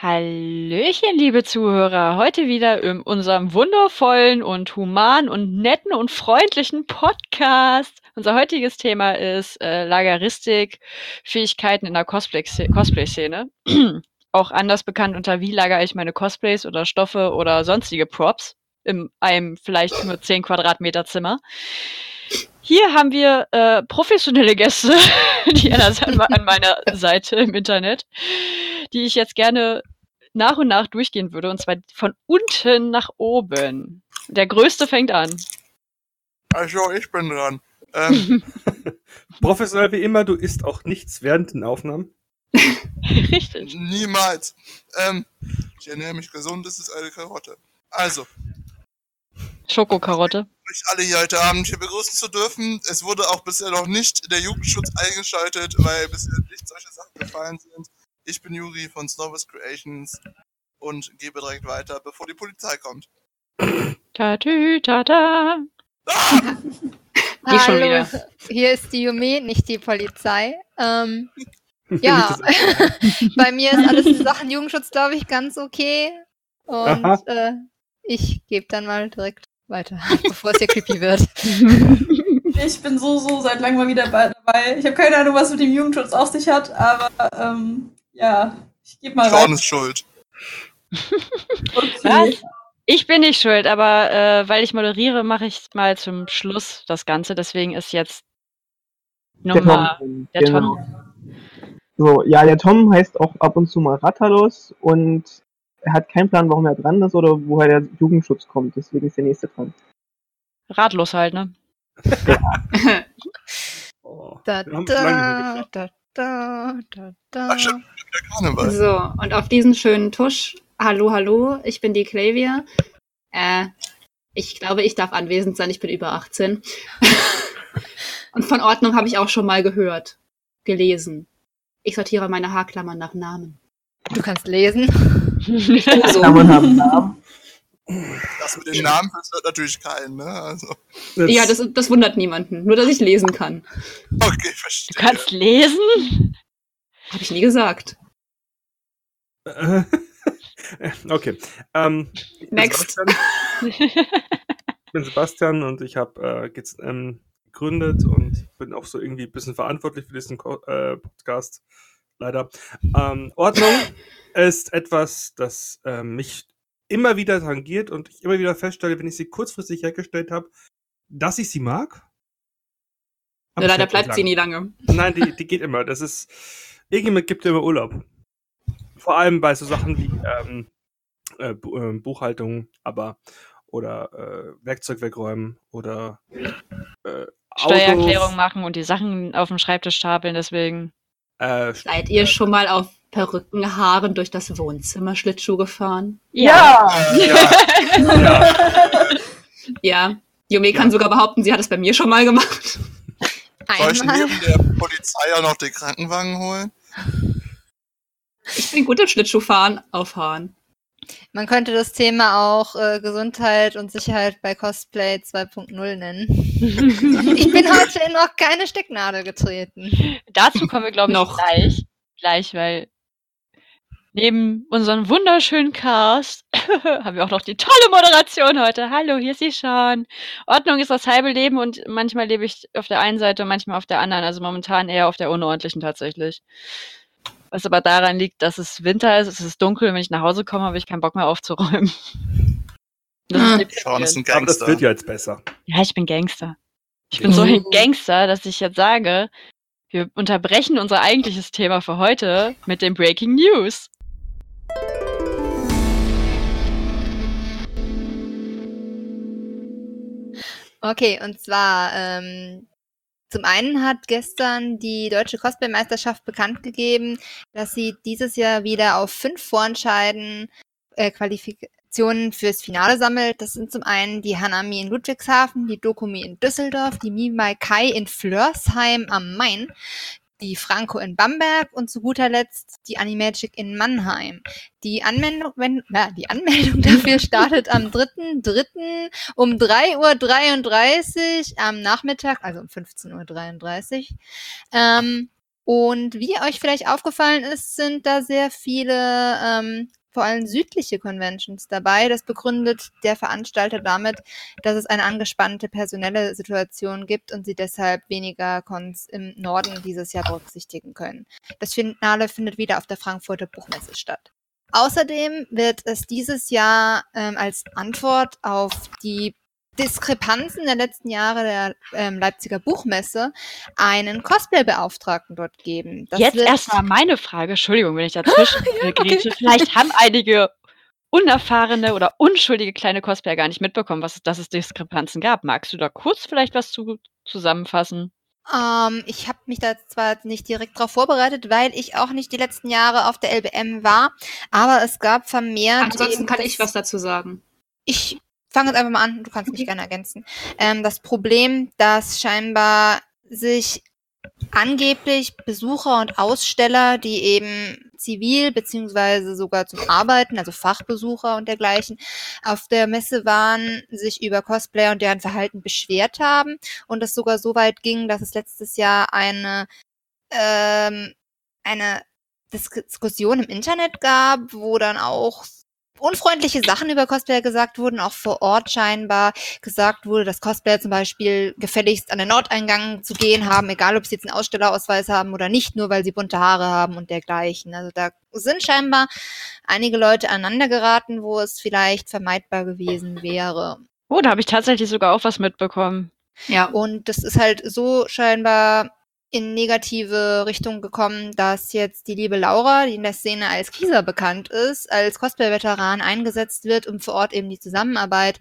Hallöchen, liebe Zuhörer. Heute wieder in unserem wundervollen und humanen und netten und freundlichen Podcast. Unser heutiges Thema ist äh, Lageristik, Fähigkeiten in der Cosplay-Szene. Auch anders bekannt unter wie lagere ich meine Cosplays oder Stoffe oder sonstige Props in einem vielleicht nur 10 Quadratmeter Zimmer. Hier haben wir äh, professionelle Gäste, die an meiner Seite im Internet, die ich jetzt gerne nach und nach durchgehen würde, und zwar von unten nach oben. Der größte fängt an. Also, ich bin dran. Ähm. Professionell wie immer, du isst auch nichts während den Aufnahmen. Richtig. Niemals. Ähm, ich ernähre mich gesund, das ist eine Karotte. Also. Schokokarotte. Euch alle hier heute Abend hier begrüßen zu dürfen. Es wurde auch bisher noch nicht der Jugendschutz eingeschaltet, weil bisher nicht solche Sachen gefallen sind. Ich bin Juri von Snowbus Creations und gebe direkt weiter, bevor die Polizei kommt. Tatü, tata. Ah! Ich schon wieder. Hier ist die Yumi, nicht die Polizei. Ähm, ja, bei mir ist alles in Sachen Jugendschutz, glaube ich, ganz okay. Und äh, ich gebe dann mal direkt weiter, bevor es hier creepy wird. Ich bin so, so seit langem mal wieder dabei. Ich habe keine Ahnung, was mit dem Jugendschutz auf sich hat, aber ähm, ja, ich gebe mal Sean ist schuld. okay. Ich bin nicht schuld, aber äh, weil ich moderiere, mache ich mal zum Schluss das Ganze. Deswegen ist jetzt nochmal der, der genau. Tom. So, ja, der Tom heißt auch ab und zu mal Rattalos und er hat keinen Plan, warum er dran ist oder woher der Jugendschutz kommt. Deswegen ist der nächste dran. Ratlos halt, ne? oh, da, da, da, da, da, da. Ach, stimmt, So, und auf diesen schönen Tusch, hallo, hallo, ich bin die Klavier. Äh, ich glaube, ich darf anwesend sein, ich bin über 18. und von Ordnung habe ich auch schon mal gehört, gelesen. Ich sortiere meine Haarklammern nach Namen. Du kannst lesen. so. Klammern haben Namen. Das mit den Namen hört natürlich keinen, ne? Also. Ja, das, das wundert niemanden. Nur, dass ich lesen kann. Okay, verstehe. Du kannst lesen? Habe ich nie gesagt. okay. Ähm, Next. ich bin Sebastian und ich habe äh, ähm, gegründet und bin auch so irgendwie ein bisschen verantwortlich für diesen Ko äh, Podcast. Leider. Ähm, Ordnung ist etwas, das äh, mich immer wieder tangiert und ich immer wieder feststelle, wenn ich sie kurzfristig hergestellt habe, dass ich sie mag. Aber ja, leider bleibt sie nie lange. Nein, die, die geht immer. Das ist, irgendjemand gibt immer Urlaub. Vor allem bei so Sachen wie ähm, äh, äh, Buchhaltung, aber oder äh, Werkzeug wegräumen oder äh, Steuererklärung machen und die Sachen auf dem Schreibtisch stapeln, deswegen. Äh, Seid ihr schon mal auf Perückenhaaren durch das Wohnzimmer Schlittschuh gefahren? Ja! Ja! ja. ja. Yumi kann sogar behaupten, sie hat es bei mir schon mal gemacht. Soll ich neben der Polizei auch noch den Krankenwagen holen? Ich bin gut im Schlittschuhfahren auf Haaren. Man könnte das Thema auch äh, Gesundheit und Sicherheit bei Cosplay 2.0 nennen. ich bin heute in noch keine Stecknadel getreten. Dazu kommen wir, glaube ich, noch gleich. Gleich, weil neben unserem wunderschönen Cast haben wir auch noch die tolle Moderation heute. Hallo, hier ist sie schon. Ordnung ist das halbe Leben und manchmal lebe ich auf der einen Seite und manchmal auf der anderen. Also momentan eher auf der unordentlichen tatsächlich. Was aber daran liegt, dass es Winter ist, es ist dunkel, wenn ich nach Hause komme, habe ich keinen Bock mehr aufzuräumen. Das ah. ist, Sean ist ein Gangster. Aber das wird ja jetzt besser. Ja, ich bin Gangster. Ich bin so ein Gangster, dass ich jetzt sage, wir unterbrechen unser eigentliches Thema für heute mit dem Breaking News. Okay, und zwar ähm, zum einen hat gestern die Deutsche Cosplay-Meisterschaft bekannt gegeben, dass sie dieses Jahr wieder auf fünf Vorentscheiden äh, Qualifikationen fürs Finale sammelt. Das sind zum einen die Hanami in Ludwigshafen, die Dokumi in Düsseldorf, die Mimai Kai in Flörsheim am Main, die Franco in Bamberg und zu guter Letzt die Animagic in Mannheim. Die Anmeldung, wenn, na, die Anmeldung dafür startet am 3.3. um 3.33 Uhr am Nachmittag, also um 15.33 Uhr. Ähm, Und wie euch vielleicht aufgefallen ist, sind da sehr viele, ähm, vor allem südliche Conventions dabei. Das begründet der Veranstalter damit, dass es eine angespannte personelle Situation gibt und sie deshalb weniger Cons im Norden dieses Jahr berücksichtigen können. Das Finale findet wieder auf der Frankfurter Buchmesse statt. Außerdem wird es dieses Jahr ähm, als Antwort auf die Diskrepanzen der letzten Jahre der ähm, Leipziger Buchmesse einen Cosplay-Beauftragten dort geben. Das Jetzt erstmal meine Frage, Entschuldigung, wenn ich dazwischen Ja, okay. Vielleicht haben einige unerfahrene oder unschuldige kleine Cosplayer gar nicht mitbekommen, was, dass es Diskrepanzen gab. Magst du da kurz vielleicht was zu zusammenfassen? Ähm, ich habe mich da zwar nicht direkt darauf vorbereitet, weil ich auch nicht die letzten Jahre auf der LBM war, aber es gab vermehrt. Ansonsten kann ich was dazu sagen. Ich fange jetzt einfach mal an, du kannst mich gerne ergänzen. Ähm, das Problem, dass scheinbar sich angeblich Besucher und Aussteller, die eben zivil beziehungsweise sogar zum Arbeiten, also Fachbesucher und dergleichen, auf der Messe waren, sich über Cosplayer und deren Verhalten beschwert haben und es sogar so weit ging, dass es letztes Jahr eine ähm, eine Dis Diskussion im Internet gab, wo dann auch unfreundliche Sachen über Cosplayer gesagt wurden, auch vor Ort scheinbar gesagt wurde, dass Cosplayer zum Beispiel gefälligst an den Nordeingang zu gehen haben, egal ob sie jetzt einen Ausstellerausweis haben oder nicht, nur weil sie bunte Haare haben und dergleichen. Also da sind scheinbar einige Leute aneinander geraten, wo es vielleicht vermeidbar gewesen wäre. Oh, da habe ich tatsächlich sogar auch was mitbekommen. Ja. Und das ist halt so scheinbar in negative Richtung gekommen, dass jetzt die liebe Laura, die in der Szene als Kieser bekannt ist, als Cosplay-Veteran eingesetzt wird, um vor Ort eben die Zusammenarbeit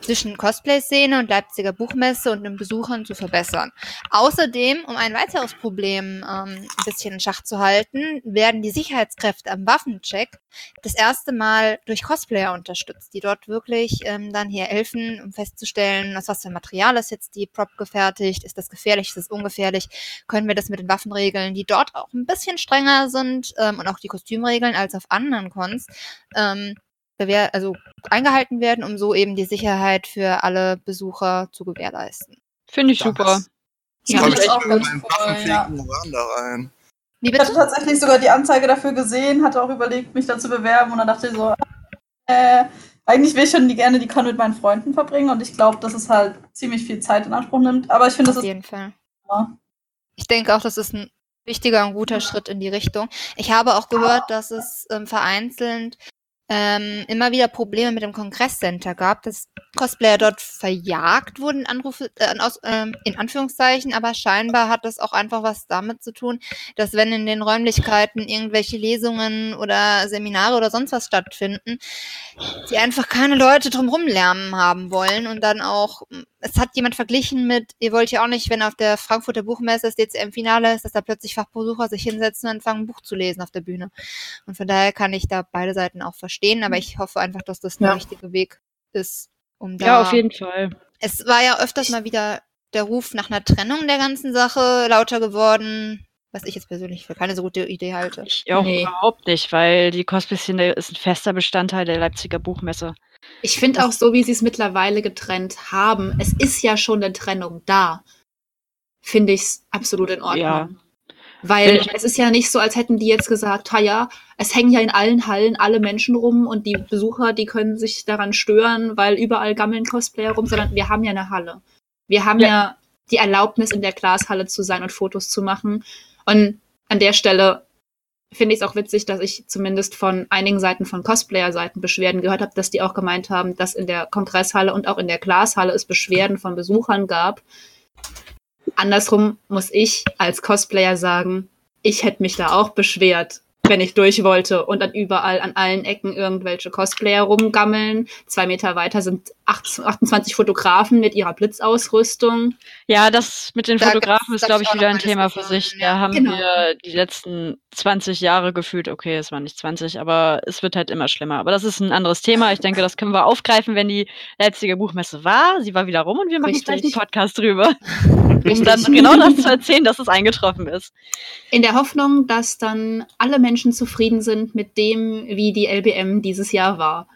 zwischen Cosplay-Szene und Leipziger Buchmesse und den Besuchern zu verbessern. Außerdem, um ein weiteres Problem ähm, ein bisschen in Schach zu halten, werden die Sicherheitskräfte am Waffencheck das erste Mal durch Cosplayer unterstützt, die dort wirklich ähm, dann hier helfen, um festzustellen, aus was für Material ist jetzt die Prop gefertigt, ist das gefährlich, ist das ungefährlich, können wir das mit den Waffenregeln, die dort auch ein bisschen strenger sind ähm, und auch die Kostümregeln als auf anderen Cons, ähm, also eingehalten werden, um so eben die Sicherheit für alle Besucher zu gewährleisten. Finde ich Das- super. Ich Ja, mich ist auch ganz ja. Rein. Ich hatte tatsächlich sogar die Anzeige dafür gesehen, hatte auch überlegt, mich da zu bewerben und dann dachte ich so, äh, eigentlich will ich schon die, gerne die Con mit meinen Freunden verbringen und ich glaube, dass es halt ziemlich viel Zeit in Anspruch nimmt. Aber ich finde, das Auf ist jeden Fall. Ja. Ich denke auch, das ist ein wichtiger und guter Schritt in die Richtung. Ich habe auch gehört, dass es ähm, vereinzelt ähm, immer wieder Probleme mit dem Kongresscenter gab, dass Cosplayer dort verjagt wurden, Anrufe, äh, aus, ähm, in Anführungszeichen, aber scheinbar hat das auch einfach was damit zu tun, dass wenn in den Räumlichkeiten irgendwelche Lesungen oder Seminare oder sonst was stattfinden, sie einfach keine Leute drumherum lärmen haben wollen und dann auch, es hat jemand verglichen mit, ihr wollt ja auch nicht, wenn auf der Frankfurter Buchmesse das DCM-Finale ist, dass da plötzlich Fachbesucher sich hinsetzen und anfangen, ein Buch zu lesen auf der Bühne. Und von daher kann ich da beide Seiten auch verstehen, aber ich hoffe einfach, dass das der Ja. richtige Weg ist, um da Ja, auf jeden Fall. es war ja öfters mal wieder der Ruf nach einer Trennung der ganzen Sache lauter geworden, was ich jetzt persönlich für keine so gute Idee halte. Ich auch Nee. überhaupt nicht, weil die Cosplay-Szene ist ein fester Bestandteil der Leipziger Buchmesse. Ich finde auch so, wie sie es mittlerweile getrennt haben, es ist ja schon eine Trennung da. Finde ich es absolut in Ordnung. Ja. Weil ich- es ist ja nicht so, als hätten die jetzt gesagt, ha ja, es hängen ja in allen Hallen alle Menschen rum und die Besucher, die können sich daran stören, weil überall gammeln Cosplayer rum, sondern wir haben ja eine Halle. Wir haben ja, Ja. die Erlaubnis, in der Glashalle zu sein und Fotos zu machen. Und an der Stelle finde ich es auch witzig, dass ich zumindest von einigen Seiten von Cosplayer-Seiten Beschwerden gehört habe, dass die auch gemeint haben, dass in der Kongresshalle und auch in der Glashalle es Beschwerden von Besuchern gab. Andersrum muss ich als Cosplayer sagen, ich hätte mich da auch beschwert, wenn ich durch wollte und dann überall an allen Ecken irgendwelche Cosplayer rumgammeln. Zwei Meter weiter sind 8 28 Fotografen mit ihrer Blitzausrüstung. Ja, das mit den Da Fotografen ist, glaub glaube ich, wieder ein Thema für sich. ja. Da haben Genau. wir die letzten 20 Jahre gefühlt, okay, es waren nicht 20, aber es wird halt immer schlimmer. Aber das ist ein anderes Thema. Ich denke, das können wir aufgreifen, wenn die Leipziger Buchmesse war. Sie war wieder rum und wir machen Richtig. gleich einen Podcast drüber, um dann genau das zu erzählen, dass es eingetroffen ist. In der Hoffnung, dass dann alle Menschen zufrieden sind mit dem, wie die LBM dieses Jahr war.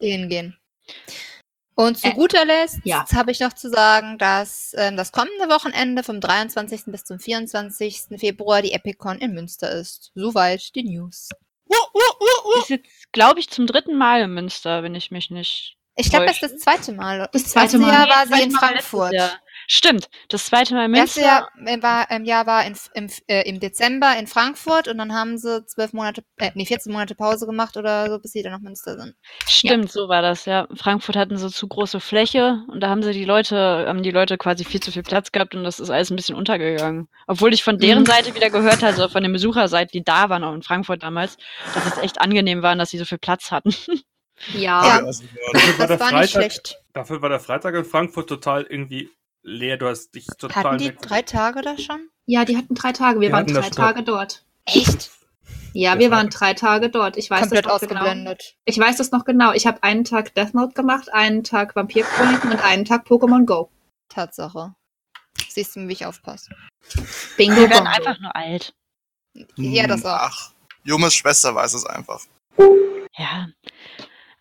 hingehen. Und zu guter Letzt ja. habe ich noch zu sagen, dass ähm, das kommende Wochenende vom 23. bis zum 24. Februar die EpicCon in Münster ist. Soweit die News. Uh, uh, uh, uh. Ist jetzt, glaube ich, zum dritten Mal in Münster, wenn ich mich nicht. Ich glaube, das ist das zweite Mal. Das zweite Mal. Jahr war sie in Frankfurt. Stimmt, das zweite Mal in Das Münster. Jahr äh, war, im Jahr war in, im, äh, im Dezember in Frankfurt und dann haben sie zwölf Monate, äh, nee, 14 Monate Pause gemacht oder so, bis sie dann nach Münster sind. Stimmt, so war das, ja. Frankfurt hatten so zu große Fläche und da haben sie die Leute, haben die Leute quasi viel zu viel Platz gehabt und das ist alles ein bisschen untergegangen. Obwohl ich von deren Mhm. Seite wieder gehört hatte, also von den Besucherseite, die da waren, auch in Frankfurt damals, dass es echt angenehm war, dass sie so viel Platz hatten. Ja. Ja. Also, ja. Dafür war, war nicht Freitag, schlecht. dafür war der Freitag in Frankfurt total irgendwie leer. Du hast dich total Hatten die drei Tage da schon? Ja, die hatten drei Tage. Wir Die waren drei Tage dort. Echt? Ja, wir waren drei Tage dort. Ich weiß Komplett das noch genau. ausgeblendet. Ich weiß das noch genau. Ich habe einen Tag Death Note gemacht, einen Tag Vampirchroniken und einen Tag Pokémon Go. Tatsache. Siehst du, wie ich aufpasse. Bingo Wir werden einfach nur alt. Ja, das Hm, auch. Ach, Junges Schwester weiß es einfach. Ja.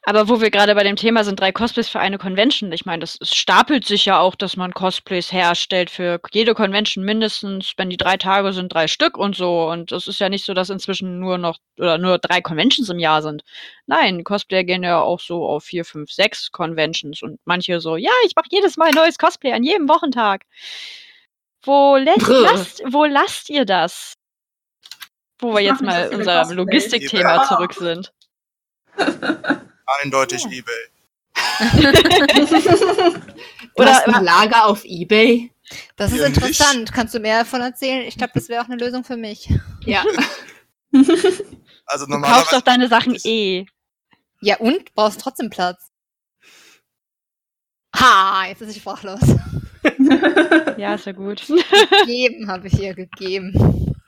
Aber wo wir gerade bei dem Thema sind, drei Cosplays für eine Convention. Ich meine, das es stapelt sich ja auch, dass man Cosplays herstellt für jede Convention mindestens, wenn die drei Tage sind, drei Stück und so. Und es ist ja nicht so, dass inzwischen nur noch oder nur drei Conventions im Jahr sind. Nein, Cosplayer gehen ja auch so auf vier, fünf, sechs Conventions und manche so, ja, ich mache jedes Mal ein neues Cosplay an jedem Wochentag. Wo lässt, lasst, wo lasst ihr das? Wo wir Ich jetzt mal unserem. Logistikthema zurück sind. Eindeutig Ja. Ebay. Oder- ein Lager auf Ebay. Das ist Ja, nicht. interessant. Kannst du mehr davon erzählen? Ich glaube, das wäre auch eine Lösung für mich. Ja. Also Du kaufst normalerweise doch deine Sachen eh. Ja, und? Brauchst trotzdem Platz. Ha, jetzt ist ich sprachlos. Ja, ist ja gut. gegeben habe ich ihr gegeben.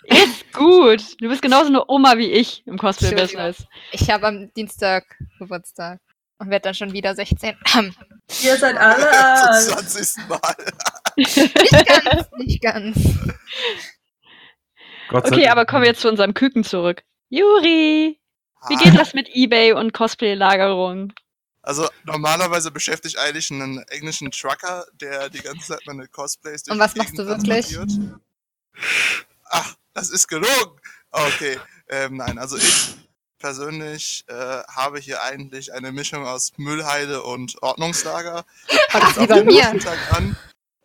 Ist gut. Du bist genauso eine Oma wie ich im Cosplay-Business. Ich habe am Dienstag Geburtstag und werde dann schon wieder 16. Ihr seid alle zum alt. 20. Mal. nicht ganz, nicht ganz. Gott sei Okay, Dank. aber kommen wir jetzt zu unserem Küken zurück. Juri, wie geht das mit Ebay und Cosplay-Lagerung? Also normalerweise beschäftige ich eigentlich einen englischen Trucker, der die ganze Zeit meine Cosplays durch Und was machst du wirklich? Ach, das ist gelogen. Okay, ähm, nein, also ich persönlich äh, habe hier eigentlich eine Mischung aus Müllheide und Ordnungslager. Das wie Auf bei mir? an.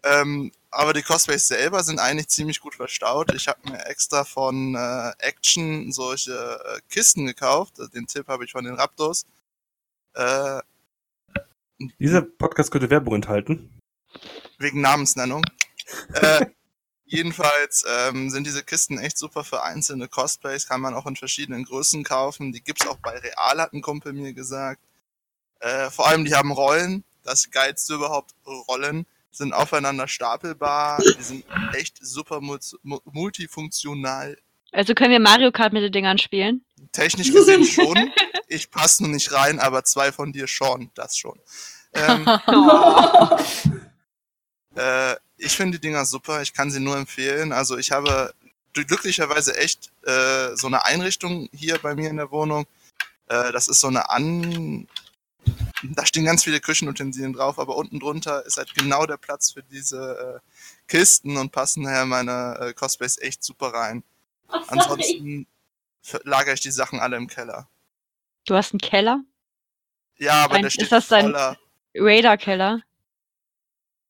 Ähm, aber die Cosplays selber sind eigentlich ziemlich gut verstaut. Ich habe mir extra von äh, Action solche äh, Kisten gekauft. Den Tipp habe ich von den Raptors. Äh, Dieser Podcast könnte Werbung enthalten. wegen Namensnennung. äh, jedenfalls ähm, sind diese Kisten echt super für einzelne Cosplays, kann man auch in verschiedenen Größen kaufen. Die gibt's auch bei Real, hat ein Kumpel mir gesagt. Äh, vor allem, die haben Rollen, das geilste überhaupt, Rollen, sind aufeinander stapelbar, die sind echt super mul- mu- multifunktional. Also können wir Mario Kart mit den Dingern spielen? Technisch gesehen schon. Ich passe nur nicht rein, aber zwei von dir schon, das schon. Ähm, Äh, ich finde die Dinger super, ich kann sie nur empfehlen. Also ich habe glücklicherweise echt äh, so eine Einrichtung hier bei mir in der Wohnung. Äh, das ist so eine An... Da stehen ganz viele Küchenutensilien drauf, aber unten drunter ist halt genau der Platz für diese äh, Kisten und passen daher meine äh, Cosplays echt super rein. Ansonsten ver- lagere ich die Sachen alle im Keller. Du hast einen Keller? Ja, aber Dein- der ist steht das dein- voller... Raider-Keller?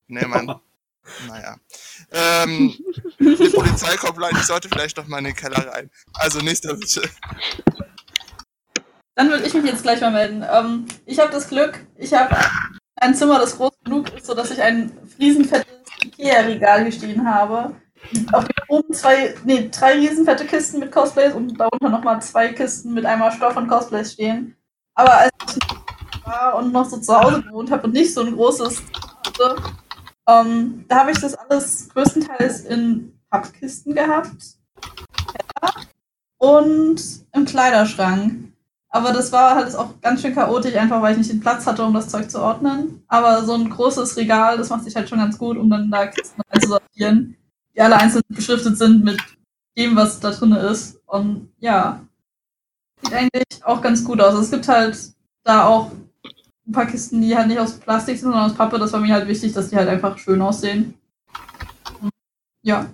Nee, mein. naja. Ähm, die Polizei kommt rein, ich sollte vielleicht noch mal in den Keller rein. Also nächster bitte. Dann würde ich mich jetzt gleich mal melden. Ähm, ich habe das Glück, ich habe ein Zimmer, das groß genug ist, sodass ich ein riesenfettes Ikea-Regal hier stehen habe. Auf dem oben zwei, nee, drei riesenfette Kisten mit Cosplays und darunter nochmal zwei Kisten mit einmal Stoff und Cosplays stehen. Aber als ich war und noch so zu Hause gewohnt habe und nicht so ein großes hatte, ähm, da habe ich das alles größtenteils in Pappkisten gehabt. Und im Kleiderschrank. Aber das war halt auch ganz schön chaotisch, einfach weil ich nicht den Platz hatte, um das Zeug zu ordnen. Aber so ein großes Regal, das macht sich halt schon ganz gut, um dann da Kisten einzusortieren, die alle einzeln beschriftet sind mit dem, was da drin ist. Und ja, sieht eigentlich auch ganz gut aus. Es gibt halt da auch ein paar Kisten, die halt nicht aus Plastik sind, sondern aus Pappe. Das war mir halt wichtig, dass die halt einfach schön aussehen. Ja.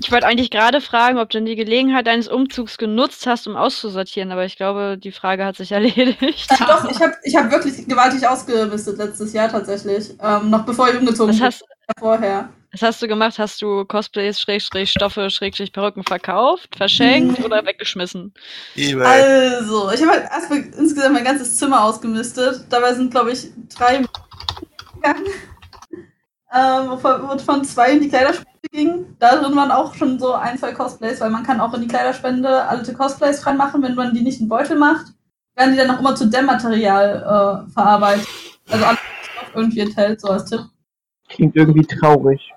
Ich wollte eigentlich gerade fragen, ob du denn die Gelegenheit deines Umzugs genutzt hast, um auszusortieren, aber ich glaube, die Frage hat sich erledigt. Ach, doch, ich habe ich hab wirklich gewaltig ausgemistet letztes Jahr tatsächlich. Ähm, noch bevor ich umgezogen bin. Vorher. Was hast du gemacht? Hast du Cosplays, Schrägstrich, Stoffe, Schrägstrich, Perücken verkauft, verschenkt Mhm. oder weggeschmissen? Also, ich habe halt erstmal insgesamt mein ganzes Zimmer ausgemistet. Dabei sind, glaube ich, drei gegangen. Ähm, wovon wovon zwei in die Kleiderspende ging. Da drin waren auch schon so ein, zwei Cosplays, weil man kann auch in die Kleiderspende alte Cosplays reinmachen, wenn man die nicht in Beutel macht. Werden die dann auch immer zu Dämmmaterial äh, verarbeitet. Also alles was irgendwie enthält, so als Tipp. Klingt irgendwie traurig.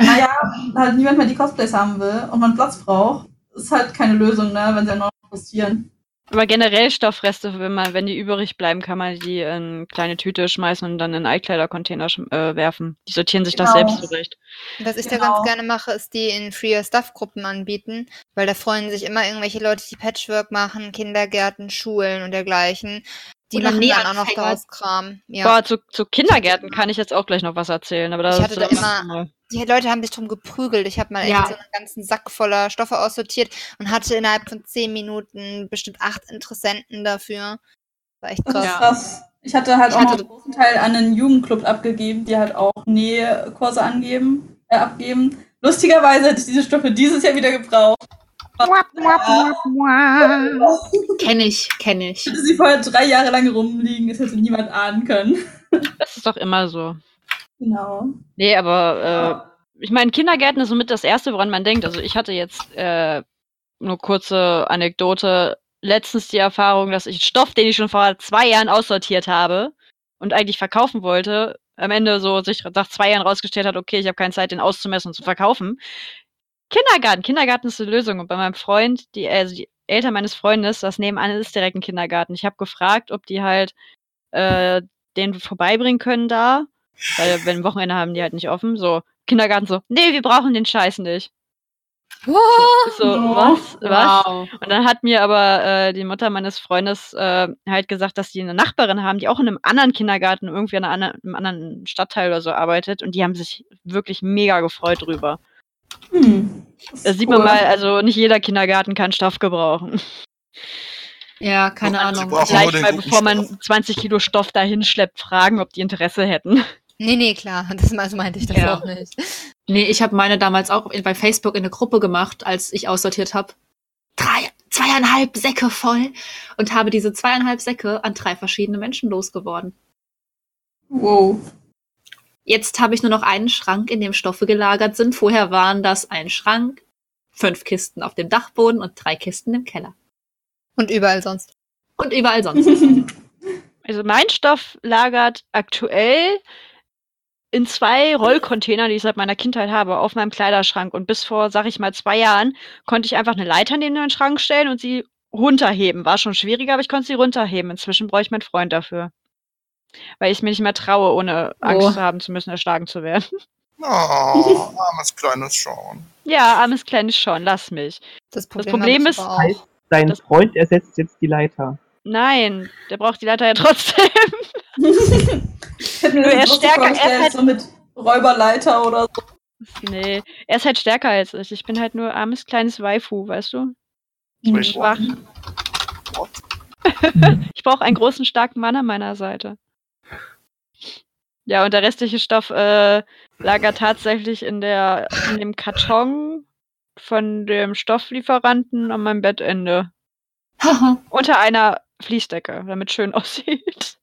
Naja, halt niemand mehr die Cosplays haben will und man Platz braucht, ist halt keine Lösung, ne, wenn sie noch frustrieren. Aber generell Stoffreste, wenn man, wenn die übrig bleiben, kann man die in kleine Tüte schmeißen und dann in Einkleidercontainer schm- äh, werfen. Die sortieren sich das Genau. selbst zurecht. Was ich da Genau. ganz gerne mache, ist die in Free Stuff Gruppen anbieten, weil da freuen sich immer irgendwelche Leute, die Patchwork machen, Kindergärten, Schulen und dergleichen. Die Oder machen dann auch noch daraus Kram. Ja. Boah, zu, zu Kindergärten kann ich jetzt auch gleich noch was erzählen, aber das Ich hatte da immer-. Die Leute haben sich drum geprügelt. Ich habe mal echt Ja. so einen ganzen Sack voller Stoffe aussortiert und hatte innerhalb von zehn Minuten bestimmt acht Interessenten dafür. War echt krass. Ja. krass. Ich hatte halt Ich auch hatte- einen großen Teil an einen Jugendclub abgegeben, die halt auch Nähkurse angeben, äh, abgeben. Lustigerweise hätte ich diese Stoffe dieses Jahr wieder gebraucht. Kenne ich, kenne ich. Hätte sie vorher drei Jahre lang rumliegen, das hätte niemand ahnen können. Das ist doch immer so. Genau. Nee, aber äh, ich meine, Kindergärten ist somit das Erste, woran man denkt. Also ich hatte jetzt äh, nur kurze Anekdote. Letztens die Erfahrung, dass ich Stoff, den ich schon vor zwei Jahren aussortiert habe und eigentlich verkaufen wollte, am Ende so sich nach zwei Jahren rausgestellt hat, okay, ich habe keine Zeit, den auszumessen und zu verkaufen. Kindergarten, Kindergarten ist eine Lösung. Und bei meinem Freund, die, also die Eltern meines Freundes, das nebenan ist direkt ein Kindergarten. Ich habe gefragt, ob die halt äh, den vorbeibringen können da. Weil wenn Wochenende haben die halt nicht offen. So, Kindergarten so, nee, wir brauchen den Scheiß nicht. So, Oh. was? Was? Wow. Und dann hat mir aber äh, die Mutter meines Freundes äh, halt gesagt, dass die eine Nachbarin haben, die auch in einem anderen Kindergarten irgendwie in einer, einem anderen Stadtteil oder so arbeitet. Und die haben sich wirklich mega gefreut drüber. Hm. Das Da ist sieht cool. man mal, also nicht jeder Kindergarten kann Stoff gebrauchen. Ja, keine Sie Ahnung. den mal, bevor man Stoff. 20 Kilo Stoff dahin schleppt, fragen, ob die Interesse hätten. Nee, nee, klar. Das das meinte ich das Ja. auch nicht. Nee, ich habe meine damals auch in- bei Facebook in eine Gruppe gemacht, als ich aussortiert habe. Drei, zweieinhalb Säcke voll und habe diese zweieinhalb Säcke an drei verschiedene Menschen losgeworden. Wow. Jetzt habe ich nur noch einen Schrank, in dem Stoffe gelagert sind. Vorher waren das ein Schrank, fünf Kisten auf dem Dachboden und drei Kisten im Keller. Und überall sonst. Und überall sonst. Also mein Stoff lagert aktuell in zwei Rollcontainern, die ich seit meiner Kindheit habe, auf meinem Kleiderschrank. Und bis vor, sag ich mal, zwei Jahren konnte ich einfach eine Leiter neben den Schrank stellen und sie runterheben. War schon schwieriger, aber ich konnte sie runterheben. Inzwischen brauche ich meinen Freund dafür. Weil ich mir nicht mehr traue, ohne Angst Oh. zu haben zu müssen, erschlagen zu werden. Oh, armes kleines Sean. Ja, armes kleines Sean, lass mich. Das Problem, Problem hab ich ist- aber auch. Dein Das- Freund ersetzt jetzt die Leiter. Nein, der braucht die Leiter ja trotzdem. Nur er das ist stärker, er ist halt- so mit Räuberleiter oder so. nee, er ist halt stärker als ich. Ich bin halt nur armes kleines Waifu, weißt du? Ich bin schwach. Ich brauche einen großen, starken Mann an meiner Seite. Ja, und der restliche Stoff äh, lagert tatsächlich in, der, in dem Karton von dem Stofflieferanten an meinem Bettende. Unter einer Fließdecke, damit schön aussieht.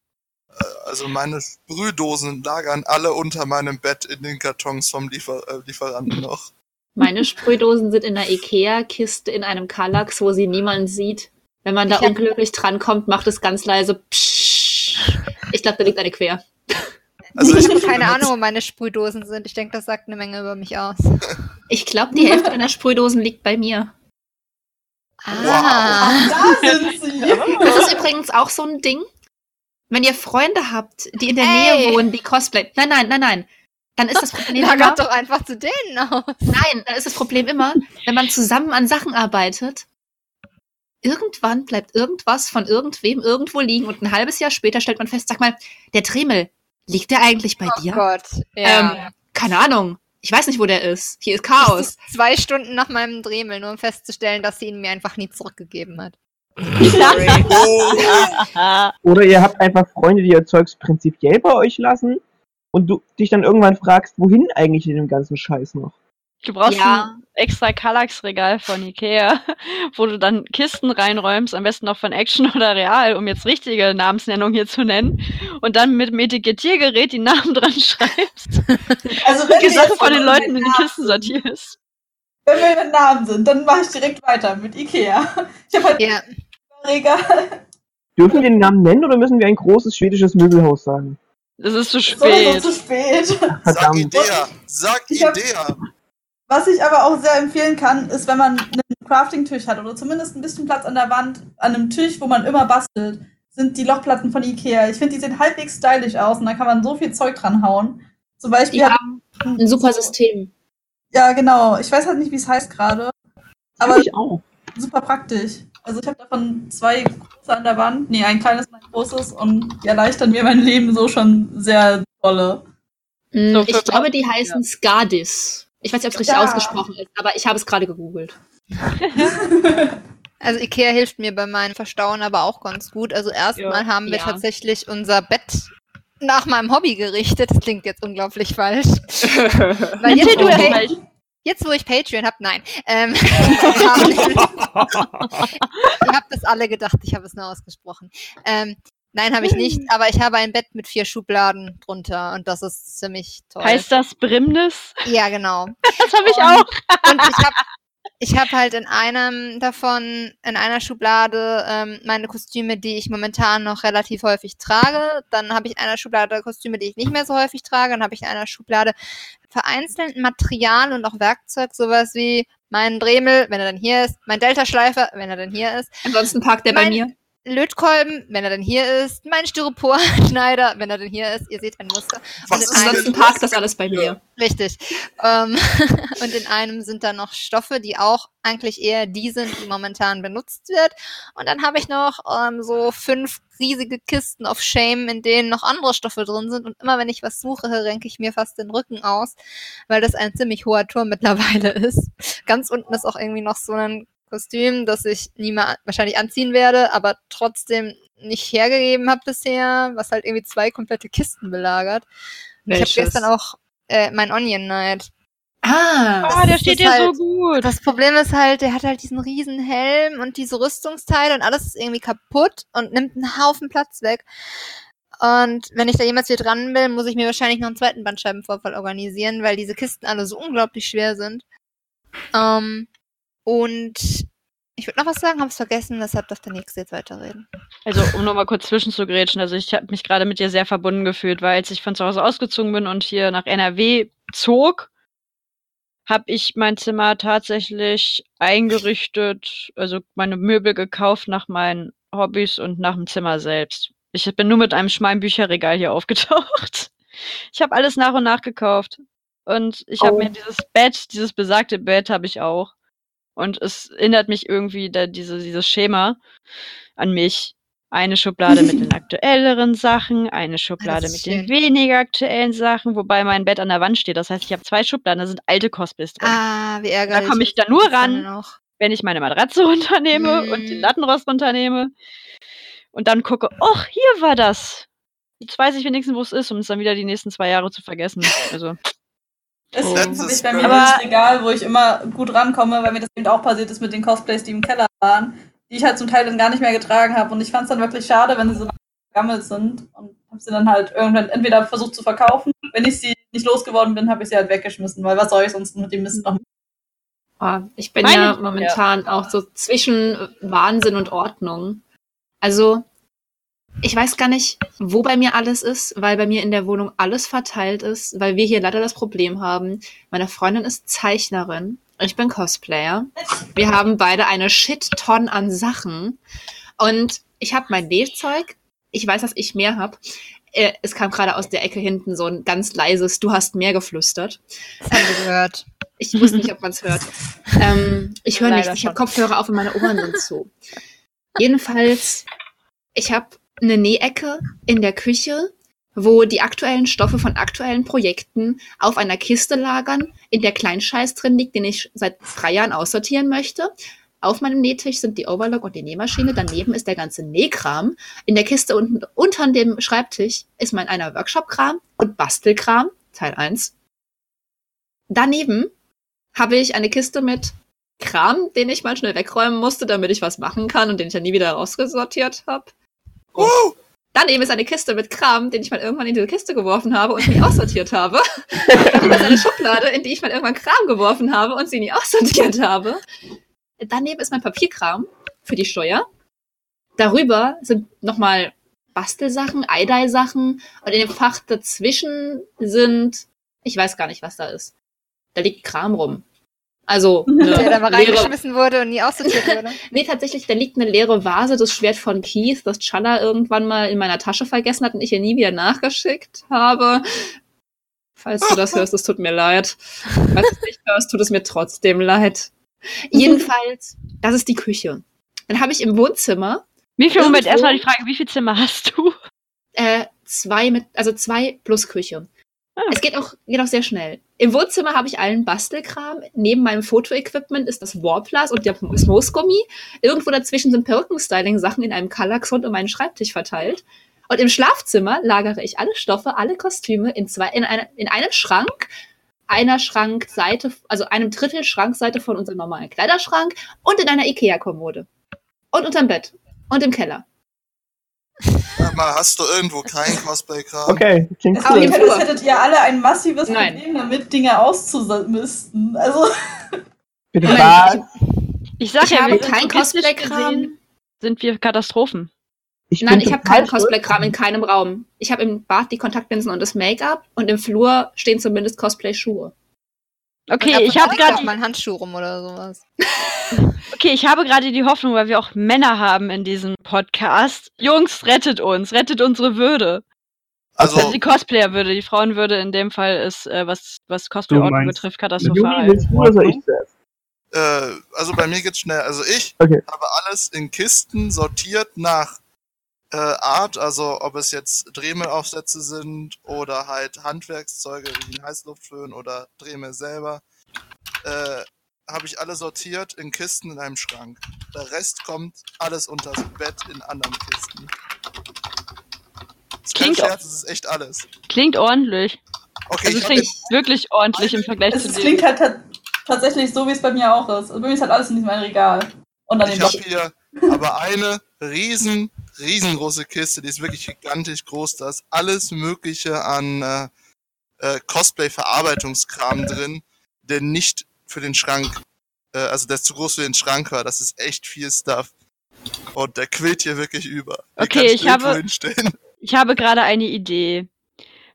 Also meine Sprühdosen lagern alle unter meinem Bett in den Kartons vom Liefer äh, Lieferanten noch. Meine Sprühdosen sind in der Ikea-Kiste in einem Kallax, wo sie niemand sieht. Wenn man da Ich hab- unglücklich drankommt, macht es ganz leise Psch. Ich glaube, da liegt eine quer. Also ich habe keine Ahnung, wo meine Sprühdosen sind. Ich denke, das sagt eine Menge über mich aus. Ich glaube, die Hälfte deiner Sprühdosen liegt bei mir. Ah. Da sind sie. Das ist übrigens auch so ein Ding. Wenn ihr Freunde habt, die in der Ey. Nähe wohnen, die Cosplay. Nein, nein, nein, nein. Dann ist das Problem immer, Lagert doch einfach zu denen aus. Nein, dann ist das Problem immer, wenn man zusammen an Sachen arbeitet, irgendwann bleibt irgendwas von irgendwem irgendwo liegen und ein halbes Jahr später stellt man fest, sag mal, der Dremel, liegt der eigentlich bei Oh dir? Gott. Ja. Ähm, keine Ahnung. Ich weiß nicht, wo der ist. Hier ist Chaos. Zwei Stunden nach meinem Dremel, nur um festzustellen, dass sie ihn mir einfach nie zurückgegeben hat. Oh, Oder ihr habt einfach Freunde, die ihr Zeugs prinzipiell bei euch lassen und du dich dann irgendwann fragst, wohin eigentlich in dem ganzen Scheiß noch? Du brauchst Ja. ein extra Kallax-Regal von Ikea, wo du dann Kisten reinräumst, am besten noch von Action oder Real, um jetzt richtige Namensnennung hier zu nennen. Und dann mit dem Etikettiergerät die Namen dran schreibst. Also wenn Die Sache von den Leuten in die Kisten sortierst. Wenn wir mit Namen sind, dann mache ich direkt weiter mit Ikea. Ich habe halt Ja, ein Regal. Dürfen wir den Namen nennen oder müssen wir ein großes schwedisches Möbelhaus sagen? Es ist zu spät. zu spät. sag. Idea. Sag Ich hab- Idea. Was ich aber auch sehr empfehlen kann, ist, wenn man einen Crafting-Tisch hat oder zumindest ein bisschen Platz an der Wand, an einem Tisch, wo man immer bastelt, sind die Lochplatten von Ikea. Ich finde, die sehen halbwegs stylisch aus und da kann man so viel Zeug dran hauen. Zum Beispiel Die hab haben ich- ein super System. Ja, genau. Ich weiß halt nicht, wie es heißt gerade. Aber ich auch. super praktisch. Also ich habe davon zwei große an der Wand. Nee, ein kleines und ein großes und die erleichtern mir mein Leben so schon sehr dolle. Mm, So, ich glaube, die heißen Skadis. Ich weiß nicht, ob es richtig Ja. ausgesprochen ist, aber ich habe es gerade gegoogelt. also Ikea hilft mir bei meinem Verstauen aber auch ganz gut. Also erstmal haben wir Ja. tatsächlich unser Bett nach meinem Hobby gerichtet. Das klingt jetzt unglaublich falsch. Weil jetzt, du wo ich, jetzt, wo ich Patreon habe, nein. Ähm, Ihr habt das alle gedacht, ich habe es nur ausgesprochen. Ähm, nein, habe ich nicht, aber ich habe ein Bett mit vier Schubladen drunter und das ist ziemlich toll. Heißt das Brimnis? ja, genau. Das habe ich auch. Und ich habe ich hab halt in einem davon, in einer Schublade ähm, meine Kostüme, die ich momentan noch relativ häufig trage. Dann habe ich in einer Schublade Kostüme, die ich nicht mehr so häufig trage. Dann habe ich in einer Schublade vereinzelt Material und auch Werkzeug, sowas wie mein Dremel, wenn er dann hier ist, mein Delta-Schleifer, wenn er dann hier ist, Ansonsten parkt der bei mir. Lötkolben, wenn er dann hier ist, mein Styroporschneider, wenn er dann hier ist. Ihr seht ein Muster. Was in ist einem- denn parkt das alles bei mir. Richtig. Ähm, und in einem sind dann noch Stoffe, die auch eigentlich eher die sind, die momentan benutzt wird. Und dann habe ich noch ähm, so fünf riesige Kisten of Shame, in denen noch andere Stoffe drin sind. Und immer wenn ich was suche, renke ich mir fast den Rücken aus, weil das ein ziemlich hoher Turm mittlerweile ist. Ganz unten ist auch irgendwie noch so ein Kostüm, das ich nie mehr wahrscheinlich anziehen werde, aber trotzdem nicht hergegeben habe bisher, was halt irgendwie zwei komplette Kisten belagert. Ich habe gestern auch äh, mein Onion Knight. Ah, Ah, der steht dir so halt- gut. Das Problem ist halt, der hat halt diesen riesen Helm und diese Rüstungsteile und alles ist irgendwie kaputt und nimmt einen Haufen Platz weg. Und wenn ich da jemals wieder dran will, muss ich mir wahrscheinlich noch einen zweiten Bandscheibenvorfall organisieren, weil diese Kisten alle so unglaublich schwer sind. Ähm, und ich würde noch was sagen, habe es vergessen, deshalb darf der Nächste jetzt weiterreden. Also, um nochmal kurz zwischenzugrätschen, also ich habe mich gerade mit dir sehr verbunden gefühlt, weil als ich von zu Hause ausgezogen bin und hier nach NRW zog, habe ich mein Zimmer tatsächlich eingerichtet, also meine Möbel gekauft nach meinen Hobbys und nach dem Zimmer selbst. Ich bin nur mit einem schmalen Bücherregal hier aufgetaucht. Ich habe alles nach und nach gekauft. Und ich habe Oh. mir dieses Bett, dieses besagte Bett habe ich auch. Und es erinnert mich irgendwie, da, diese, dieses Schema an mich. Eine Schublade mit den aktuelleren Sachen, eine Schublade das mit ist den schön. weniger aktuellen Sachen, wobei mein Bett an der Wand steht. Das heißt, ich habe zwei Schubladen, da sind alte Cosplays drin. Ah, wie da ärgerlich. komme ich dann nur ran, wenn ich meine Matratze runternehme und den Mm. Lattenrost runternehme und dann gucke, ach, hier war das. Jetzt weiß ich wenigstens, wo es ist, um es dann wieder die nächsten zwei Jahre zu vergessen. Also, That's habe a ich bei mir das Regal, wo ich immer gut rankomme, weil mir das eben auch passiert ist mit den Cosplays, die im Keller waren, die ich halt zum Teil dann gar nicht mehr getragen habe. Und ich fand es dann wirklich schade, wenn sie so vergammelt sind und habe sie dann halt irgendwann entweder versucht zu verkaufen. Wenn ich sie nicht losgeworden bin, habe ich sie halt weggeschmissen, weil was soll ich sonst mit dem Mist noch Ah, ich bin Meine- ja momentan auch so zwischen Wahnsinn und Ordnung. Also, ich weiß gar nicht, wo bei mir alles ist, weil bei mir in der Wohnung alles verteilt ist, weil wir hier leider das Problem haben. Meine Freundin ist Zeichnerin, ich bin Cosplayer. Wir haben beide eine Shit-Ton an Sachen. Und ich habe mein Nähzeug. Ich weiß, dass ich mehr habe. Äh, Es kam gerade aus der Ecke hinten so ein ganz leises, du hast mehr geflüstert. Wir gehört. Ich wusste nicht, ob man es hört. Ähm, ich höre nichts. Ich habe. Kopfhörer auf und meine Ohren sind zu. Jedenfalls, ich habe eine Nähecke in der Küche, wo die aktuellen Stoffe von aktuellen Projekten auf einer Kiste lagern, in der Kleinscheiß drin liegt, den ich seit drei Jahren aussortieren möchte. Auf meinem Nähtisch sind die Overlock und die Nähmaschine. Daneben ist der ganze Nähkram. In der Kiste unten unter dem Schreibtisch ist mein einer Workshop-Kram und Bastelkram, Teil 1. Daneben habe ich eine Kiste mit Kram, den ich mal schnell wegräumen musste, damit ich was machen kann und den ich dann nie wieder rausgesortiert habe. Uh, Daneben ist eine Kiste mit Kram, den ich mal irgendwann in diese Kiste geworfen habe und nie aussortiert habe. Daneben ist eine Schublade, in die ich mal irgendwann Kram geworfen habe und sie nie aussortiert habe. Daneben ist mein Papierkram für die Steuer. Darüber sind nochmal Bastelsachen, Eidei-Sachen und in dem Fach dazwischen sind, ich weiß gar nicht, was da ist. Da liegt Kram rum. Also, Der da mal reingeschmissen wurde und nie aussortiert wurde. Nee, tatsächlich, da liegt eine leere Vase, das Schwert von Keith, das Challa irgendwann mal in meiner Tasche vergessen hat und ich ihr nie wieder nachgeschickt habe. Falls du das hörst, es tut mir leid. Falls du es nicht hörst, tut es mir trotzdem leid. Jedenfalls, das ist die Küche. Dann habe ich im Wohnzimmer Wie viel Moment? Erstmal die Frage, wie viel Zimmer hast du? äh, zwei mit, also zwei plus Küche. Es geht auch, geht auch sehr schnell. Im Wohnzimmer habe ich allen Bastelkram. Neben meinem Fotoequipment ist das Warplus und der- Moosgummi. Irgendwo dazwischen sind Perückenstyling-Sachen in einem Kallax rund um meinen Schreibtisch verteilt. Und im Schlafzimmer lagere ich alle Stoffe, alle Kostüme in zwei, in, eine, in einem Schrank. Einer Schrankseite, also einem Drittel Schrankseite von unserem normalen Kleiderschrank und in einer Ikea-Kommode. Und unterm Bett. Und im Keller. Sag mal, hast du irgendwo kein Cosplay-Kram? Okay, klingt cool. klingt, Fall. als hättet ihr alle ein massives Nein. Problem damit, Dinge auszumisten. Also, Bitte was? Ich sag Ich ja, habe wir- kein Cosplay-Kram. Sind wir Katastrophen? Ich Nein, ich habe keinen Cosplay-Kram in keinem Raum. Ich habe im Bad die Kontaktlinsen und das Make-up und im Flur stehen zumindest Cosplay-Schuhe. Okay, ich habe gerade gerade mal einen Handschuh rum oder sowas. okay, ich habe gerade die Hoffnung, weil wir auch Männer haben in diesem Podcast. Jungs, rettet uns, rettet unsere Würde. Also Also, die Cosplayer-Würde, die Frauenwürde in dem Fall ist, äh, was, was Cosplay-Ordnung betrifft, katastrophal. zuerst? äh, also bei mir geht's schnell. Also ich Okay. habe alles in Kisten sortiert nach äh, Art, also ob es jetzt Dremelaufsätze sind oder halt Handwerkszeuge wie ein Heißluftföhn oder Dremel selber. Äh, habe ich alle sortiert in Kisten in einem Schrank. Der Rest kommt alles unter das Bett in anderen Kisten. Das Klingt auch- Scherz, das ist echt alles. Klingt ordentlich. Okay, Also es klingt wirklich ordentlich im Vergleich es zu dir. klingt halt ta- tatsächlich so, wie es bei mir auch ist. Also bei mir ist halt alles in diesem einen Regal. Und dann Ich habe hier aber eine riesen, riesengroße Kiste, die ist wirklich gigantisch groß. Da ist alles Mögliche an äh, äh, Cosplay-Verarbeitungskram drin, der nicht für den Schrank, äh, also der ist zu groß für den Schrank war. Das ist echt viel Stuff. Und der quillt hier wirklich über. Den Okay, ich habe-. Ich habe gerade eine Idee.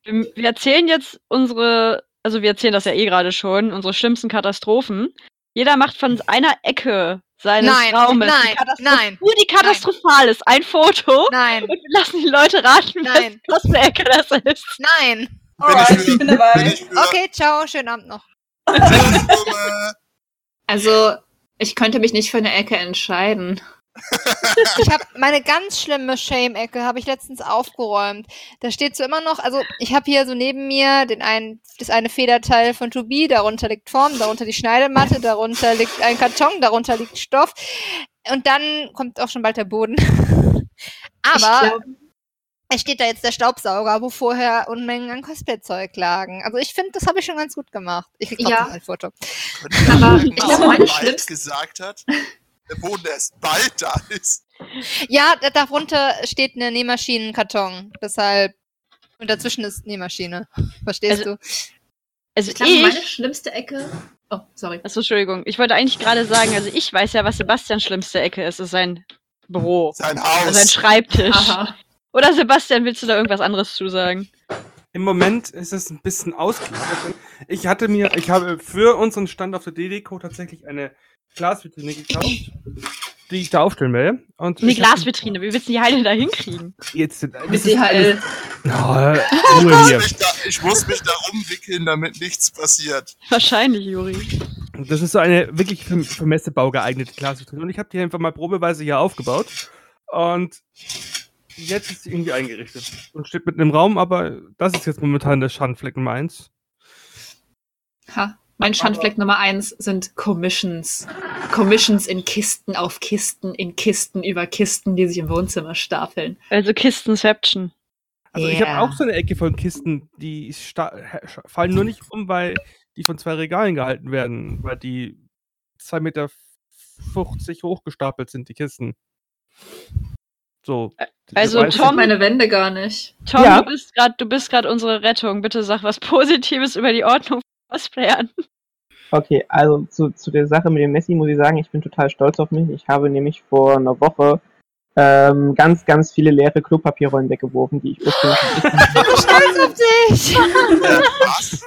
Wir, wir erzählen jetzt unsere, also wir erzählen das ja eh gerade schon, unsere schlimmsten Katastrophen. Jeder macht von einer Ecke seines Nein, Raumes nein, Katastro- nein, nur die katastrophal ist, ein Foto. nein, Und wir lassen die Leute raten, Nein. was für Ecke das ist. nein. Alright, ich bin dabei. ich. Okay, ciao, schönen Abend noch. Also, ich könnte mich nicht für eine Ecke entscheiden. Ich habe meine ganz schlimme Shame-Ecke habe ich letztens aufgeräumt. Da steht so immer noch, also ich habe hier so neben mir den einen, das eine Federteil von To Be, darunter liegt Form, darunter die Schneidematte, darunter liegt ein Karton, darunter liegt Stoff. Und dann kommt auch schon bald der Boden. Aber es steht da jetzt der Staubsauger, wo vorher Unmengen an Cosplay-Zeug lagen. Also ich finde, das habe ich schon ganz gut gemacht. Ich krieg trotzdem Ja. ein Foto. Aber ich was glaub, er meine schlimmste- gesagt hat? Der Boden erst bald da ist. Ja, da, darunter steht eine Nähmaschinenkarton. Deshalb. Und dazwischen ist Nähmaschine. Verstehst Also, du? Also ich glaube, meine schlimmste Ecke. Oh, sorry. Achso, Entschuldigung. Ich wollte eigentlich gerade sagen, also ich weiß ja, was Sebastians schlimmste Ecke ist. Es ist sein Büro. Sein Haus. sein Schreibtisch. Aha. Oder Sebastian, willst du da irgendwas anderes zu sagen? Im Moment ist es ein bisschen ausgelagert. Ich hatte mir, ich habe für unseren Stand auf der DDCO tatsächlich eine Glasvitrine gekauft, die ich da aufstellen will. Und Eine Glasvitrine. Wie willst du die Heile da hinkriegen? Jetzt, das ist alles-. Oh, Ruhe hier. Ich, da, ich muss mich da rumwickeln, damit nichts passiert. Wahrscheinlich, Juri. Das ist so eine wirklich für, für Messebau geeignete Glasvitrine. Und ich habe die einfach mal probeweise hier aufgebaut. Und jetzt ist sie irgendwie eingerichtet. Und steht mitten im Raum, aber das ist jetzt momentan der Schandfleck Nummer eins. Ha. Mein Schandfleck Nummer eins sind Commissions. Commissions in Kisten auf Kisten, in Kisten über Kisten, die sich im Wohnzimmer stapeln. Also Kistenception. Also ich Ja. habe auch so eine Ecke von Kisten, die fallen nur nicht um, weil die von zwei Regalen gehalten werden, weil die 2,50 Meter hochgestapelt sind, die Kisten. So. also Tom- ich. meine Wände gar nicht. Tom, Ja. du bist gerade, du bist gerade unsere Rettung. Bitte sag was Positives über die Ordnung von Cosplayern. Okay, also zu, zu der Sache mit dem Messi muss ich sagen, ich bin total stolz auf mich. Ich habe nämlich vor einer Woche ähm, ganz, ganz viele leere Klopapierrollen weggeworfen, die ich ursprünglich Stolz auf dich! Was?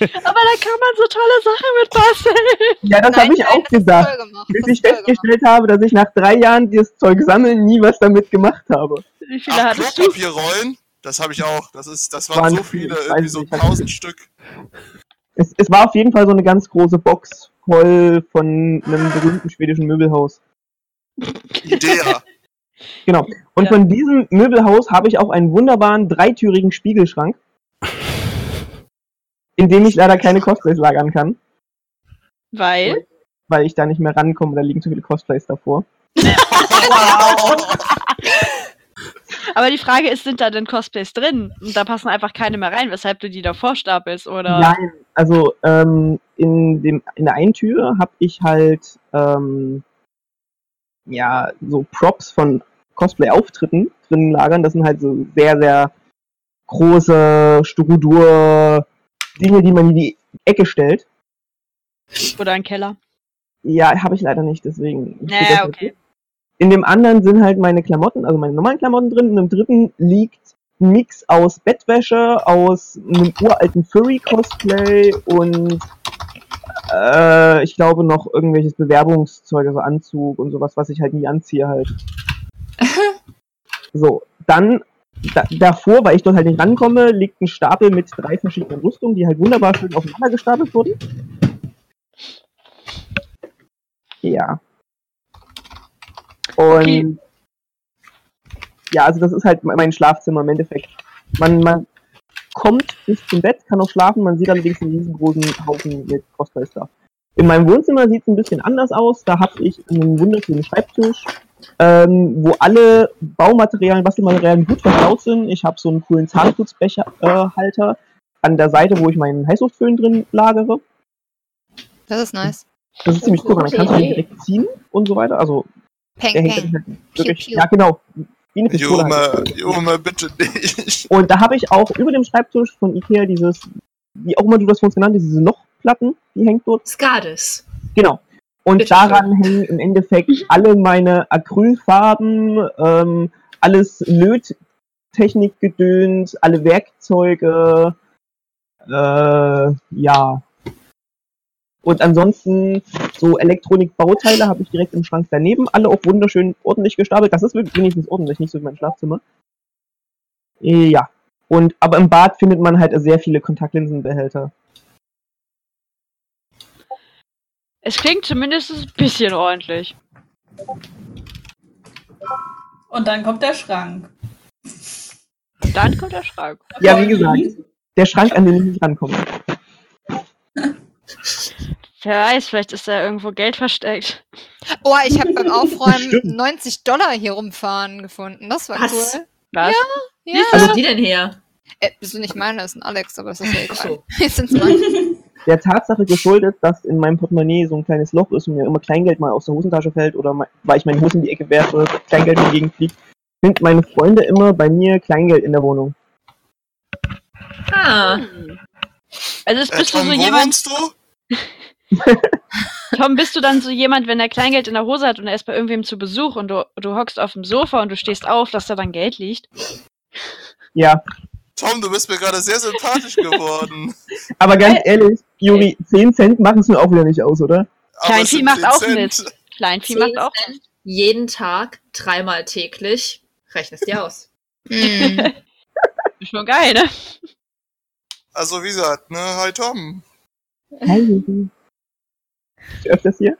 Aber da kann man so tolle Sachen mit basteln. Ja, das habe ich nein, auch gesagt. gemacht. Bis ich toll gemacht. festgestellt habe, dass ich nach drei Jahren dieses Zeug sammeln nie was damit gemacht habe. Wie viele Ach, hattest? Klopapierrollen? Das habe ich auch. Das, ist, das waren Waren so viele, viele, ich irgendwie so tausend Stück. Es, es war auf jeden Fall so eine ganz große Box voll von einem berühmten schwedischen Möbelhaus. Idea. Genau. Und Ja. von diesem Möbelhaus habe ich auch einen wunderbaren dreitürigen Spiegelschrank, in dem ich leider keine Cosplays lagern kann, Weil? weil ich da nicht mehr rankomme, da liegen zu viele Cosplays davor. Aber die Frage ist, sind da denn Cosplays drin? Und da passen einfach keine mehr rein, weshalb du die davor stapelst, oder? Nein, also ähm, in, dem, in der einen Tür habe ich halt ähm, ja so Props von Cosplay-Auftritten drin lagern. Das sind halt so sehr, sehr große Styrodur Dinge, die man in die Ecke stellt. Oder ein Keller. Ja, habe ich leider nicht, deswegen. steht das Ja, nicht okay. In dem anderen sind halt meine Klamotten, also meine normalen Klamotten drin. In dem dritten liegt ein Mix aus Bettwäsche, aus einem uralten Furry-Cosplay und äh, ich glaube noch irgendwelches Bewerbungszeug, also Anzug und sowas, was ich halt nie anziehe halt. so, dann da, davor, weil ich dort halt nicht rankomme, liegt ein Stapel mit drei verschiedenen Rüstungen, die halt wunderbar schön aufeinander gestapelt wurden. Ja. Und Okay. ja, also das ist halt mein Schlafzimmer im Endeffekt. Man, man kommt bis zum Bett, kann auch schlafen, man sieht allerdings einen riesengroßen Haufen mit Cosplay-Stuff. In meinem Wohnzimmer sieht es ein bisschen anders aus. Da habe ich einen wunderschönen Schreibtisch, ähm, wo alle Baumaterialien, Bastelmaterialien gut verstaut sind. Ich habe so einen coolen Zahnputzbecherhalter äh, an der Seite, wo ich meinen Heißluftföhn drin lagere. Das ist nice. Das ist ziemlich cool, weil dann kannst du den direkt ziehen und so weiter. Also Peng, der hängt peng. halt wirklich, piu. ja genau, Pistole. halt. Junge, Junge, bitte nicht. Und da habe ich auch über dem Schreibtisch von Ikea dieses, wie auch immer du das von uns genannt hast, diese Lochplatten, die hängt dort. Skades. Genau. Und daran hängen im Endeffekt alle meine Acrylfarben, ähm, alles Löttechnikgedöns, alle Werkzeuge, äh, ja. Und ansonsten so Elektronikbauteile habe ich direkt im Schrank daneben, alle auch wunderschön ordentlich gestapelt. Das ist wirklich wenigstens ordentlich, nicht so wie mein Schlafzimmer. Ja. Und aber im Bad findet man halt sehr viele Kontaktlinsenbehälter. Es klingt zumindest ein bisschen ordentlich. Und dann kommt der Schrank. Und dann kommt der Schrank. Ja, wie gesagt, der Schrank, an den ich nicht rankomme. Wer weiß, vielleicht ist da irgendwo Geld versteckt. Oh, ich habe beim Aufräumen Stimmt. 90 Dollar hier rumfahren gefunden. Das war Was? cool. Was? Ja. Wie sind die denn her? Äh, das sind nicht meine, das ist ein Alex, aber es ist ja Ach egal. so. Jetzt sind's meine. Der Tatsache geschuldet, dass in meinem Portemonnaie so ein kleines Loch ist und mir immer Kleingeld mal aus der Hosentasche fällt oder mal, weil ich meine Hosen in die Ecke werfe, Kleingeld dagegen fliegt, sind meine Freunde immer bei mir Kleingeld in der Wohnung. Ah, Also ist, Äh, bist du so jemand, du? Tom, bist du dann so jemand, wenn er Kleingeld in der Hose hat und er ist bei irgendwem zu Besuch und du, du hockst auf dem Sofa und du stehst auf, dass da dann Geld liegt? Ja, Tom, du bist mir gerade sehr sympathisch geworden. aber ganz ehrlich, Juri, 10 Cent machen es mir auch wieder nicht aus, oder? Kleinvieh macht auch. Mist. Kleinvieh 10 macht auch Cent jeden Tag, dreimal täglich. Rechnest dir aus. Hm. Ist schon geil, ne? Also wie gesagt, ne, hi Tom. Hi, Juri. Bist du öfters hier?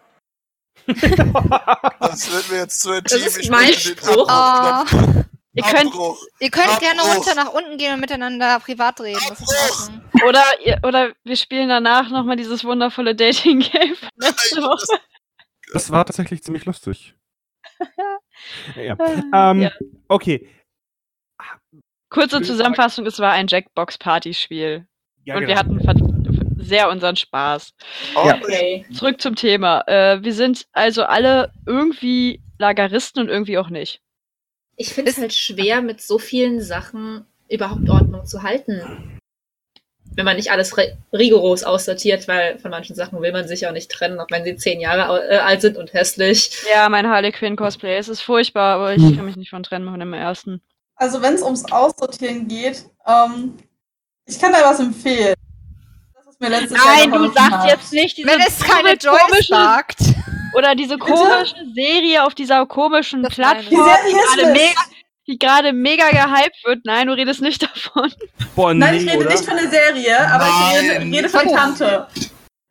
Das wird mir jetzt zu intim. ist Ich mein Spruch. Oh, drücken. Ihr könnt, Abbruch. ihr könnt gerne runter nach unten gehen und miteinander privat reden. Das oder, ihr, oder wir spielen danach nochmal dieses wundervolle Dating-Game von letzte Nein, Woche. Das war tatsächlich ziemlich lustig. ja. Ah, Ähm, ja. Okay. Kurze Zusammenfassung, es war ein Jackbox-Party-Spiel. Ja, und genau. wir hatten sehr unseren Spaß. Okay. Zurück zum Thema. Äh, wir sind also alle irgendwie Lageristen und irgendwie auch nicht. Ich finde es halt schwer, mit so vielen Sachen überhaupt Ordnung zu halten. Wenn man nicht alles ri- rigoros aussortiert, weil von manchen Sachen will man sich auch nicht trennen, auch wenn sie zehn Jahre äh, alt sind und hässlich. Ja, mein Harley Quinn Cosplay, es ist furchtbar, aber ich Hm. kann mich nicht von trennen von dem ersten. Also wenn es ums Aussortieren geht, ähm, ich kann da was empfehlen. Das ist mir letztes Jahr geholfen hat. nicht Wenn es keine Joyce sagt. Oder diese komische Serie auf dieser komischen Das Plattform, die gerade mega, die gerade mega gehypt wird. Nein, du redest nicht davon. Boah, Nein, ich rede oder? nicht von der Serie, aber ich rede, Nein. rede von Tante.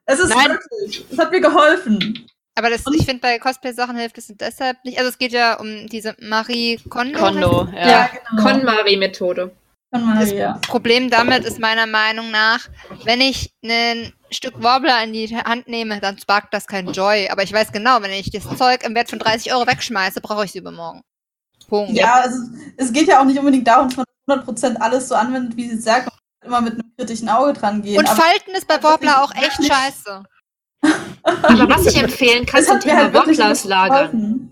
Es ist Nein. wirklich, es hat mir geholfen. Aber das, ich finde, bei Cosplay-Sachen hilft es deshalb nicht. Also es geht ja um diese Marie Kondo. Kondo, heißt ja. genau. KonMari-Methode. Das Problem damit ist meiner Meinung nach, wenn ich ein Stück Warbler in die Hand nehme, dann sparkt das kein Joy. Aber ich weiß genau, wenn ich das Zeug im Wert von 30 Euro wegschmeiße, brauche ich es übermorgen. Punkt. Ja, also, es geht ja auch nicht unbedingt darum, dass man 100% alles so anwendet, wie sie es sagt. Man muss immer mit einem kritischen Auge dran gehen. Und aber Falten ist bei aber Warbler auch echt scheiße. Aber was ich empfehlen kann zum Thema halt Warblers lagern.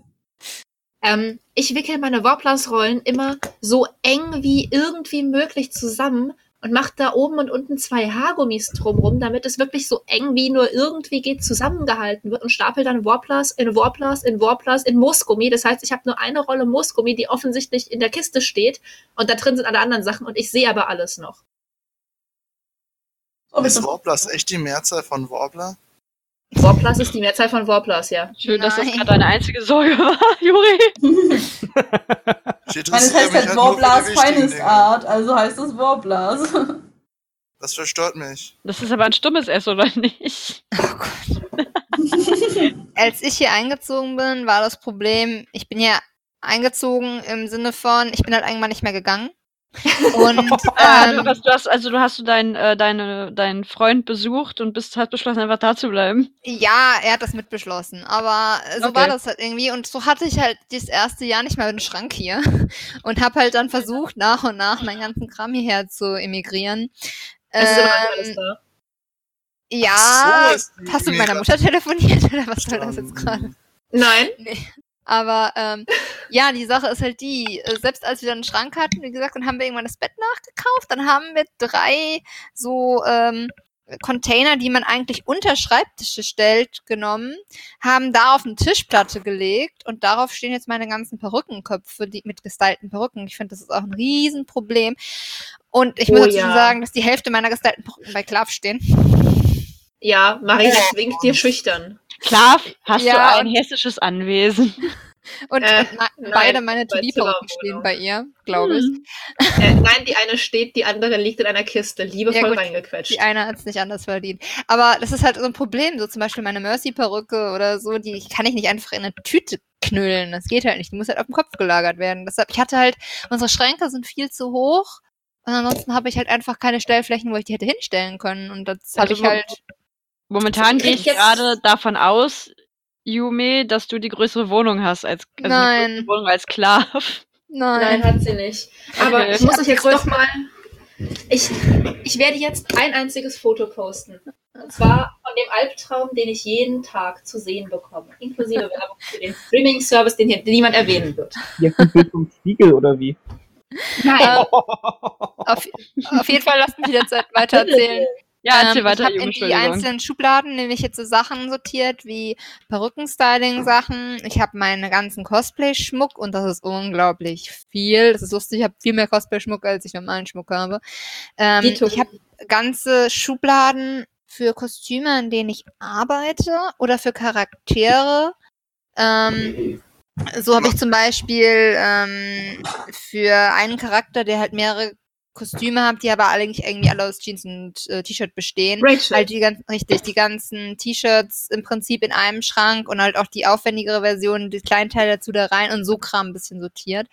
Ähm, ich wickel meine Warblers-Rollen immer so eng wie irgendwie möglich zusammen und mache da oben und unten zwei Haargummis drumrum, damit es wirklich so eng wie nur irgendwie geht zusammengehalten wird und stapel dann Warblers in Warblers in Warblers in Moosgummi. Das heißt, ich habe nur eine Rolle Moosgummi, die offensichtlich in der Kiste steht und da drin sind alle anderen Sachen und ich sehe aber alles noch. Ist. Warblers echt die Mehrzahl von Warbler? Warblers ist die Mehrzahl von Warblers, ja. Schön, dass das Nein. gerade deine einzige Sorge war, Juri. Meine, es heißt mich halt wichtigen Finest. Art, also heißt es Warblers. Das verstört mich. Das ist aber ein stummes S, oder nicht? Als ich hier eingezogen bin, war das Problem, ich bin ja eingezogen im Sinne von, ich bin halt irgendwann nicht mehr gegangen. Und Ah, du ähm, hast, du hast, also du hast du deinen, äh, deine, deinen Freund besucht und bist, hast beschlossen, einfach da zu bleiben. ja, er hat das mitbeschlossen. Aber so Okay. war das halt irgendwie. Und so hatte ich halt das erste Jahr nicht mal einen Schrank hier. Und habe halt dann versucht, nach und nach meinen ganzen Kram hierher zu emigrieren. Es ist immer Ähm, da. ja, so hast du mit meiner Mutter telefoniert oder was soll das jetzt gerade? Nein. Aber ähm, ja, die Sache ist halt die, äh, selbst als wir dann einen Schrank hatten, wie gesagt, dann haben wir irgendwann das Bett nachgekauft, dann haben wir drei so ähm, Container, die man eigentlich unter Schreibtische stellt, genommen, haben da auf eine Tischplatte gelegt und darauf stehen jetzt meine ganzen Perückenköpfe die, mit gestylten Perücken. Ich finde, das ist auch ein Riesenproblem. Und ich muss Oh dazu ja. sagen, dass die Hälfte meiner gestylten Perücken bei Klav stehen. Ja, Maria winkt dir schüchtern. Klar, hast Ja, du ein hessisches Anwesen. Und, Äh, na, nein, beide meine Zimmerwohnung. stehen bei ihr, glaube ich. Hm. Äh, nein, die eine steht, die andere liegt in einer Kiste, liebevoll Ja, gut. reingequetscht. Die eine hat es nicht anders verdient. Aber das ist halt so ein Problem. So zum Beispiel meine Mercy-Perücke oder so, die kann ich nicht einfach in eine Tüte knüllen. Das geht halt nicht. Die muss halt auf dem Kopf gelagert werden. Deshalb, ich hatte halt, unsere Schränke sind viel zu hoch. Und ansonsten habe ich halt einfach keine Stellflächen, wo ich die hätte hinstellen können. Und das habe Also ich wo- halt. Momentan Ich gehe ich gerade davon aus, Yume, dass du die größere Wohnung hast als also Nein. Die Wohnung als Klav. Nein, Nein. hat sie nicht. Aber Okay. ich muss euch jetzt doch mal. Ich, ich werde jetzt ein einziges Foto posten. Und zwar von dem Albtraum, den ich jeden Tag zu sehen bekomme. Inklusive Werbung für den Streaming-Service, den hier niemand erwähnen wird. Jetzt ein Bild vom Spiegel oder wie? Nein. Äh, auf, auf jeden Fall lasst mich jetzt weiter erzählen. Ja, erzähl ähm, weiter, ich habe in die einzelnen Schubladen nämlich jetzt so Sachen sortiert wie Perückenstyling-Sachen. Ich habe meinen ganzen Cosplay-Schmuck und das ist unglaublich viel. Das ist lustig, ich habe viel mehr Cosplay-Schmuck, als ich normalen Schmuck habe. Ähm, ich habe ganze Schubladen für Kostüme, an denen ich arbeite oder für Charaktere. Ähm, so habe ich zum Beispiel ähm, für einen Charakter, der halt mehrere Kostüme habe, die aber eigentlich irgendwie alle aus Jeans und äh, T-Shirt bestehen. Rachel. Halt die ganzen, richtig, die ganzen T-Shirts im Prinzip in einem Schrank und halt auch die aufwendigere Version, die kleinen Teile dazu da rein und so Kram ein bisschen sortiert.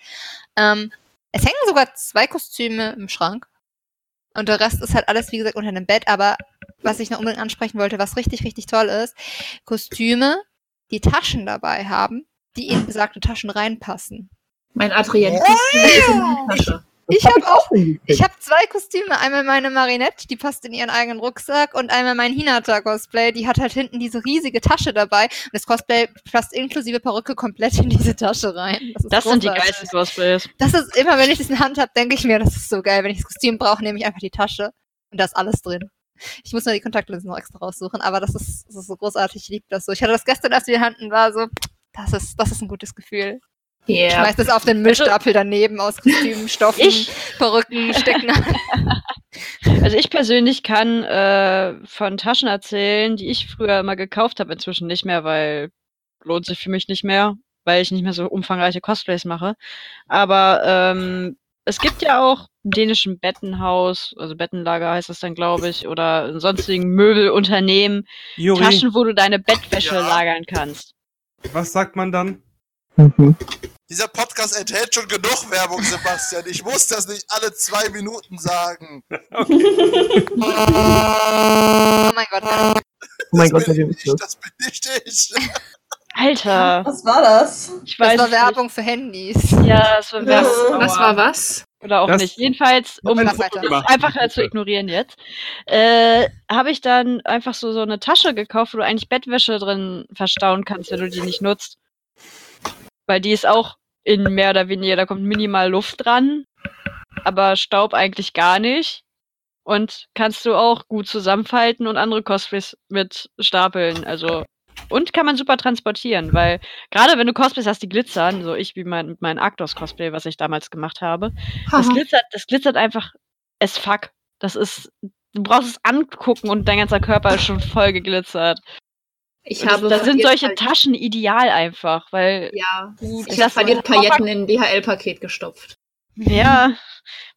Ähm, es hängen sogar zwei Kostüme im Schrank. Und der Rest ist halt alles, wie gesagt, unter dem Bett. Aber was ich noch unbedingt ansprechen wollte, was richtig, richtig toll ist, Kostüme, die Taschen dabei haben, die in besagte Taschen reinpassen. Mein Adrien-Kostüm ist in meine Tasche. Ich habe auch hingekriegt. Ich habe zwei Kostüme. Einmal meine Marinette, die passt in ihren eigenen Rucksack. Und einmal mein Hinata-Cosplay, die hat halt hinten diese riesige Tasche dabei. Und das Cosplay passt inklusive Perücke komplett in diese Tasche rein. ist Das sind die geilsten Cosplays. Das ist immer, wenn ich das in der Hand habe, denke ich mir, das ist so geil. Wenn ich das Kostüm brauche, nehme ich einfach die Tasche. Und da ist alles drin. Ich muss nur die Kontaktlinsen noch extra raussuchen. Aber das ist, das ist so großartig. Ich liebe das so. Ich hatte das gestern erst in der Hand und war so, das ist, das ist ein gutes Gefühl. Ich Yeah. schmeiß das auf den Müllstapel daneben aus Kostümen, Stoffen, Ich- Perücken, Stecken. Also ich persönlich kann äh, von Taschen erzählen, die ich früher immer gekauft habe, inzwischen nicht mehr, weil lohnt sich für mich nicht mehr, weil ich nicht mehr so umfangreiche Cosplays mache. Aber ähm, es gibt ja auch im dänischen Bettenhaus, also Bettenlager heißt das dann, glaube ich, oder in sonstigen Möbelunternehmen, Juri, Taschen, wo du deine Bettwäsche Ja. lagern kannst. was sagt man dann? Mhm. Dieser Podcast enthält schon genug Werbung, Sebastian. Ich muss das nicht alle zwei Minuten sagen. Oh mein Gott. Oh mein Gott, das der bin ich, das bin nicht ich. Alter, Was war das? ich Das weiß war es nicht. Werbung für Handys. Ja, es war Was- Werbung. Was war was? Oder auch Das- nicht. Jedenfalls, um Mach weiter. gemacht. einfach äh, zu ignorieren jetzt, äh, habe ich dann einfach so, so eine Tasche gekauft, wo du eigentlich Bettwäsche drin verstauen kannst, wenn du die nicht nutzt. Weil die ist auch in mehr oder weniger, da kommt minimal Luft dran, aber Staub eigentlich gar nicht. Und kannst du auch gut zusammenfalten und andere Cosplays mit stapeln. Also, und kann man super transportieren, weil gerade wenn du Cosplays hast, die glitzern, so ich wie mein, mit meinem Arctos-Cosplay, was ich damals gemacht habe, das glitzert, das glitzert einfach as fuck. Das ist, du brauchst es angucken und dein ganzer Körper ist schon voll geglitzert. Ich Und das, habe da sind solche Pailletten- Taschen ideal einfach, weil, Ja, ich ich habe verliert Pailletten in ein DHL-Paket gestopft. ja,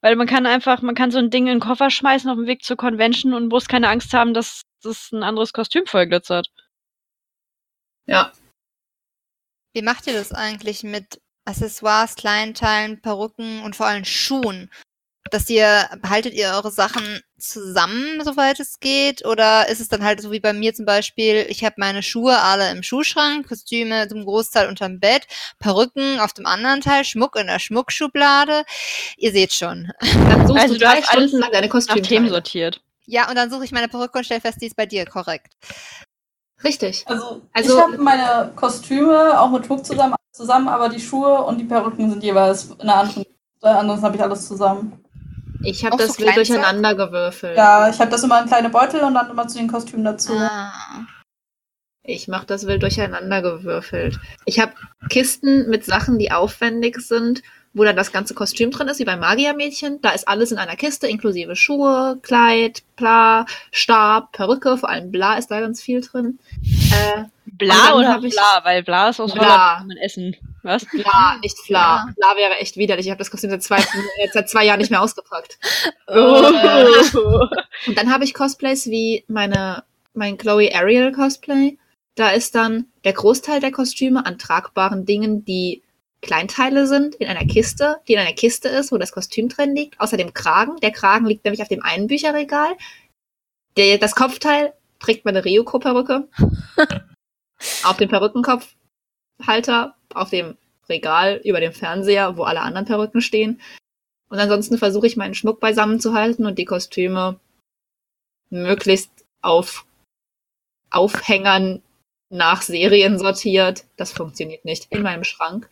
weil man kann einfach, man kann so ein Ding in den Koffer schmeißen auf dem Weg zur Convention und muss keine Angst haben, dass das ein anderes Kostüm voll glitzert. Ja. Wie macht ihr das eigentlich mit Accessoires, Kleinteilen, Perücken und vor allem Schuhen? Dass ihr, behaltet ihr eure Sachen zusammen, soweit es geht? Oder ist es dann halt so wie bei mir zum Beispiel, ich habe meine Schuhe alle im Schuhschrank, Kostüme zum Großteil unterm Bett, Perücken auf dem anderen Teil, Schmuck in der Schmuckschublade. Ihr seht schon. Dann suchst Also du du drei hast alles Stunden lang deine Nach Themen sortiert. Ja, und dann suche ich meine Perücke und stelle fest, die ist bei dir korrekt. Richtig. Also, Also- ich habe meine Kostüme auch mit Schmuck zusammen, zusammen, aber die Schuhe und die Perücken sind jeweils in einer anderen. Äh, ansonsten habe ich alles zusammen. Ich habe Auch so das wild durcheinander gewürfelt. Ja, ich habe das immer in kleine Beutel und dann immer zu den Kostümen dazu. Ah. Ich mache das wild durcheinander gewürfelt. Ich habe Kisten mit Sachen, die aufwendig sind, wo dann das ganze Kostüm drin ist, wie beim Magiermädchen. Da ist alles in einer Kiste, inklusive Schuhe, Kleid, Bla, Stab, Perücke, vor allem Bla ist da ganz viel drin. Äh, Bla oder Bla? Weil Bla ist aus Bla. Holland, man essen. Was? Bla, nicht Fla. Ja. Bla wäre echt widerlich. Ich habe das Kostüm seit zwei, äh, seit zwei Jahren nicht mehr ausgepackt. Oh. Und dann habe ich Cosplays wie meine, mein Chloe Ariel Cosplay. Da ist dann der Großteil der Kostüme an tragbaren Dingen, die Kleinteile sind, in einer Kiste, die in einer Kiste ist, wo das Kostüm drin liegt, außer dem Kragen. Der Kragen liegt nämlich auf dem einen Bücherregal. Der, das Kopfteil trägt meine Ryuko-Perücke. auf dem Perückenkopfhalter, auf dem Regal über dem Fernseher, wo alle anderen Perücken stehen. Und ansonsten versuche ich meinen Schmuck beisammen zu halten und die Kostüme möglichst auf Aufhängern nach Serien sortiert. Das funktioniert nicht in meinem Schrank.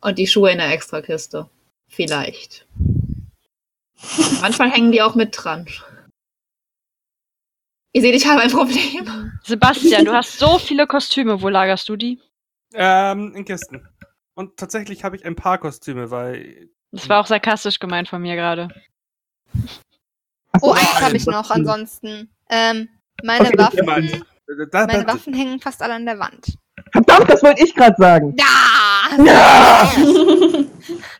Und die Schuhe in der Extrakiste. Vielleicht. Manchmal hängen die auch mit dran. Ihr seht, ich habe ein Problem. Sebastian, du hast so viele Kostüme. Wo lagerst du die? Ähm, in Kisten. Und tatsächlich habe ich ein paar Kostüme, weil. Das war auch sarkastisch gemeint von mir gerade. Oh, eins habe ich noch ansonsten. Ähm, meine Okay, das Waffen, jemand. Da, meine da, Waffen hängen fast alle an der Wand. Verdammt, das wollte ich gerade sagen. Ja! Ja!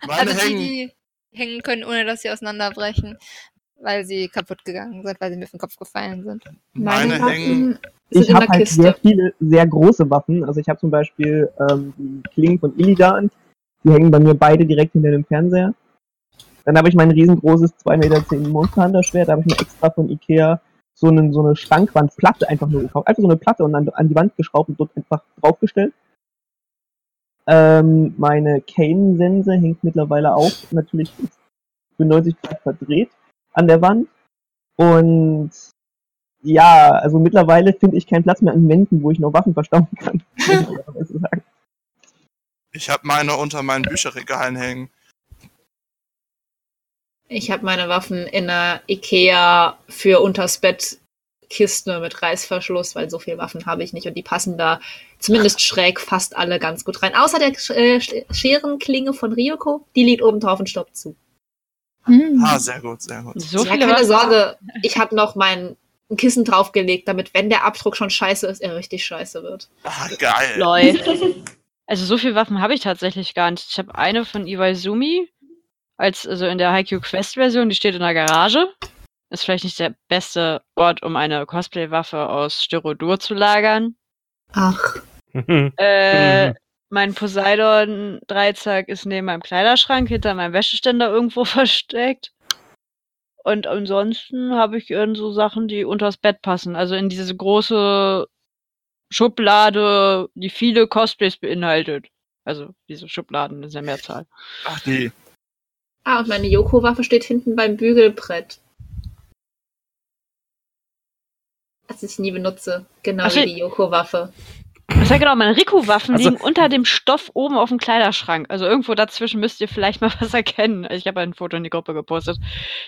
Meine also die, die hängen können, ohne dass sie auseinanderbrechen, weil sie kaputt gegangen sind, weil sie mir auf den Kopf gefallen sind. Meine hängen. Waffen sind Ich habe halt sehr viele, sehr große Waffen. Also ich habe zum Beispiel ähm, die Klingen von Illidan. Die hängen bei mir beide direkt hinter dem Fernseher. Dann habe ich mein riesengroßes 2,10 Meter Monster Hunter Schwert. Da habe ich mir extra von Ikea so, einen, so eine Schrankwandplatte einfach nur gekauft. Einfach so eine Platte und an, an die Wand geschraubt und dort einfach draufgestellt. Ähm, meine Kane-Sense hängt mittlerweile auch natürlich für 90 Grad verdreht an der Wand. Und ja, also mittlerweile finde ich keinen Platz mehr an Wänden, wo ich noch Waffen verstauen kann. Ich habe meine unter meinen Bücherregalen hängen. Ich habe meine Waffen in einer Ikea für unters Bett Kiste mit Reißverschluss, weil so viele Waffen habe ich nicht und die passen da zumindest schräg fast alle ganz gut rein. Außer der äh, Scherenklinge von Ryoko, die liegt oben drauf und stoppt zu. Hm. Ah, sehr gut, sehr gut. So ja, keine. Sorge, ich habe noch mein Kissen draufgelegt, damit, wenn der Abdruck schon scheiße ist, er richtig scheiße wird. Ah, geil. Lol. Also so viele Waffen habe ich tatsächlich gar nicht. Ich habe eine von Iwaizumi, als, also in der Haikyuu Quest Version, die steht in der Garage. Ist vielleicht nicht der beste Ort, um eine Cosplay-Waffe aus Styrodur zu lagern. Ach, Äh, Mhm. mein Poseidon-Dreizack ist neben meinem Kleiderschrank hinter meinem Wäscheständer irgendwo versteckt. Und ansonsten habe ich in so Sachen, die unters Bett passen. Also in diese große Schublade, die viele Cosplays beinhaltet. Also diese Schubladen in der Mehrzahl. Ach nee. ah, und meine Yoko-Waffe steht hinten beim Bügelbrett. Das ich nie benutze. Genau Ach, wie die Yoko-Waffe. Das ja genau, meine Riku-Waffen Also- liegen unter dem Stoff oben auf dem Kleiderschrank. Also irgendwo dazwischen müsst ihr vielleicht mal was erkennen. Ich habe ein Foto in die Gruppe gepostet.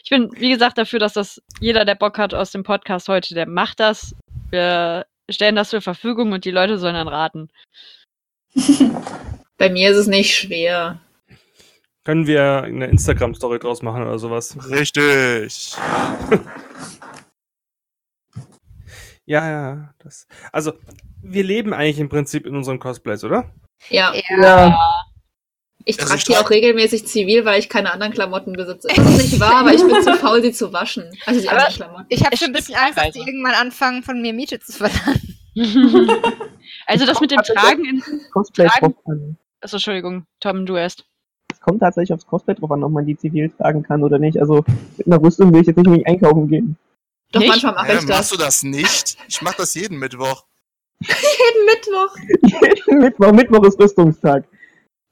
Ich bin, wie gesagt, dafür, dass das jeder, der Bock hat aus dem Podcast heute, der macht das. Wir stellen das zur Verfügung und die Leute sollen dann raten. Bei mir ist es nicht schwer. Können wir eine Instagram-Story draus machen oder sowas? Richtig. Ja, ja. Das, also, wir leben eigentlich im Prinzip in unseren Cosplays, oder? Ja, Ja, ich Also trage die auch regelmäßig zivil, weil ich keine anderen Klamotten besitze. Das ist nicht wahr, aber ich bin zu faul, sie zu waschen. Also die Aber- anderen Klamotten. Ich habe schon ein bisschen Angst, dass die irgendwann anfangen, von mir Miete zu verlangen. also das mit dem Tragen in. Cosplay Tragen- drauf an. Achso, Entschuldigung, Tom, du erst. Es kommt tatsächlich aufs Cosplay drauf an, ob man die zivil tragen kann oder nicht. Also mit einer Rüstung will ich jetzt nicht unbedingt einkaufen gehen. Doch Nicht? manchmal mache Hä, ich das. machst du das nicht? Ich mach das jeden Mittwoch. Jeden Mittwoch. Mittwoch, Mittwoch ist Rüstungstag.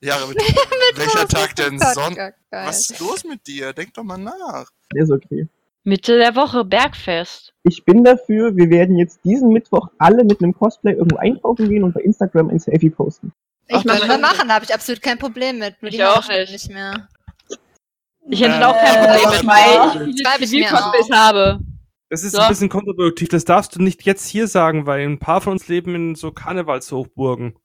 Ja, aber welcher Tag denn sonst? Geil. Was ist los mit dir? Denk doch mal nach. Ist okay. Mitte der Woche, Bergfest. Ich bin dafür, wir werden jetzt diesen Mittwoch alle mit einem Cosplay irgendwo einkaufen gehen und bei Instagram ein Selfie posten. Ich mache wir machen, da habe ich absolut kein Problem mit. Nur Ich auch nicht. nicht mehr. Ich hätte Äh, auch kein Problem mit, weil ich viele Zivil-Cosplays habe. Das ist So. ein bisschen kontraproduktiv. Das darfst du nicht jetzt hier sagen, weil ein paar von uns leben in so Karnevalshochburgen.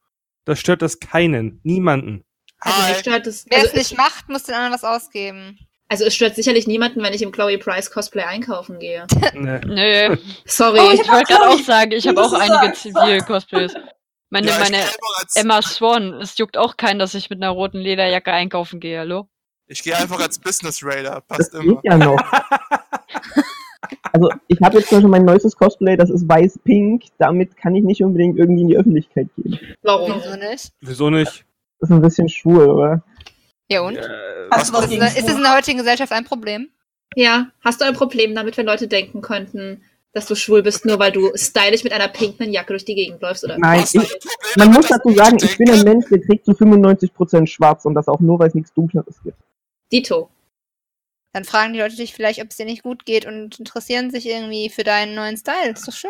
Das stört das keinen. Niemanden. Also mich Hi. stört es. Wer Also, es nicht macht, muss den anderen was ausgeben. also es stört sicherlich niemanden, wenn ich im Chloe Price Cosplay einkaufen gehe. Nee. Nö. Sorry. Oh, Ich wollte gerade auch sagen, ich habe auch einige. Zivil-Cosplays. Meine, Ja, ich meine Emma Swan, es juckt auch keinen, dass ich mit einer roten Lederjacke einkaufen gehe, hallo? ich gehe einfach als Business Raider. Das Passt geht immer. ja noch. Also ich habe jetzt zum Beispiel mein neuestes Cosplay, das ist weiß-pink. Damit kann ich nicht unbedingt irgendwie in die Öffentlichkeit gehen. Warum? Wieso nicht? Wieso nicht? Das ist ein bisschen schwul, oder? Ja und? Äh, Hast du was Ist, das- in der heutigen Gesellschaft ein Problem? Ja, hast du ein Problem damit, wenn Leute denken könnten, dass du schwul bist, nur weil du stylisch mit einer pinken Jacke durch die Gegend läufst? Oder Nein, ich, man muss dazu sagen, ich bin ein Mensch, der trägt zu 95% schwarz und das auch nur, weil es nichts Dunkleres gibt. Dito. Dann fragen die Leute dich vielleicht, ob es dir nicht gut geht und interessieren sich irgendwie für deinen neuen Style. Ist doch schön.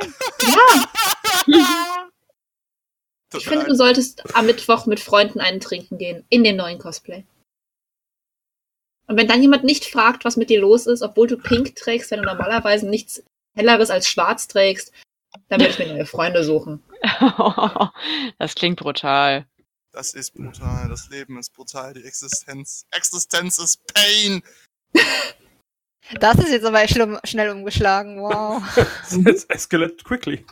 Tut Ich mir finde, du solltest am Mittwoch mit Freunden einen trinken gehen. In dem neuen Cosplay. Und wenn dann jemand nicht fragt, was mit dir los ist, obwohl du pink trägst, wenn du normalerweise nichts helleres als schwarz trägst, dann würde ich mir neue Freunde suchen. das klingt brutal. Das ist brutal. Das Leben ist brutal. Die Existenz. Existenz ist Pain. Das ist jetzt aber schnell umgeschlagen. Wow. It's escalated quickly.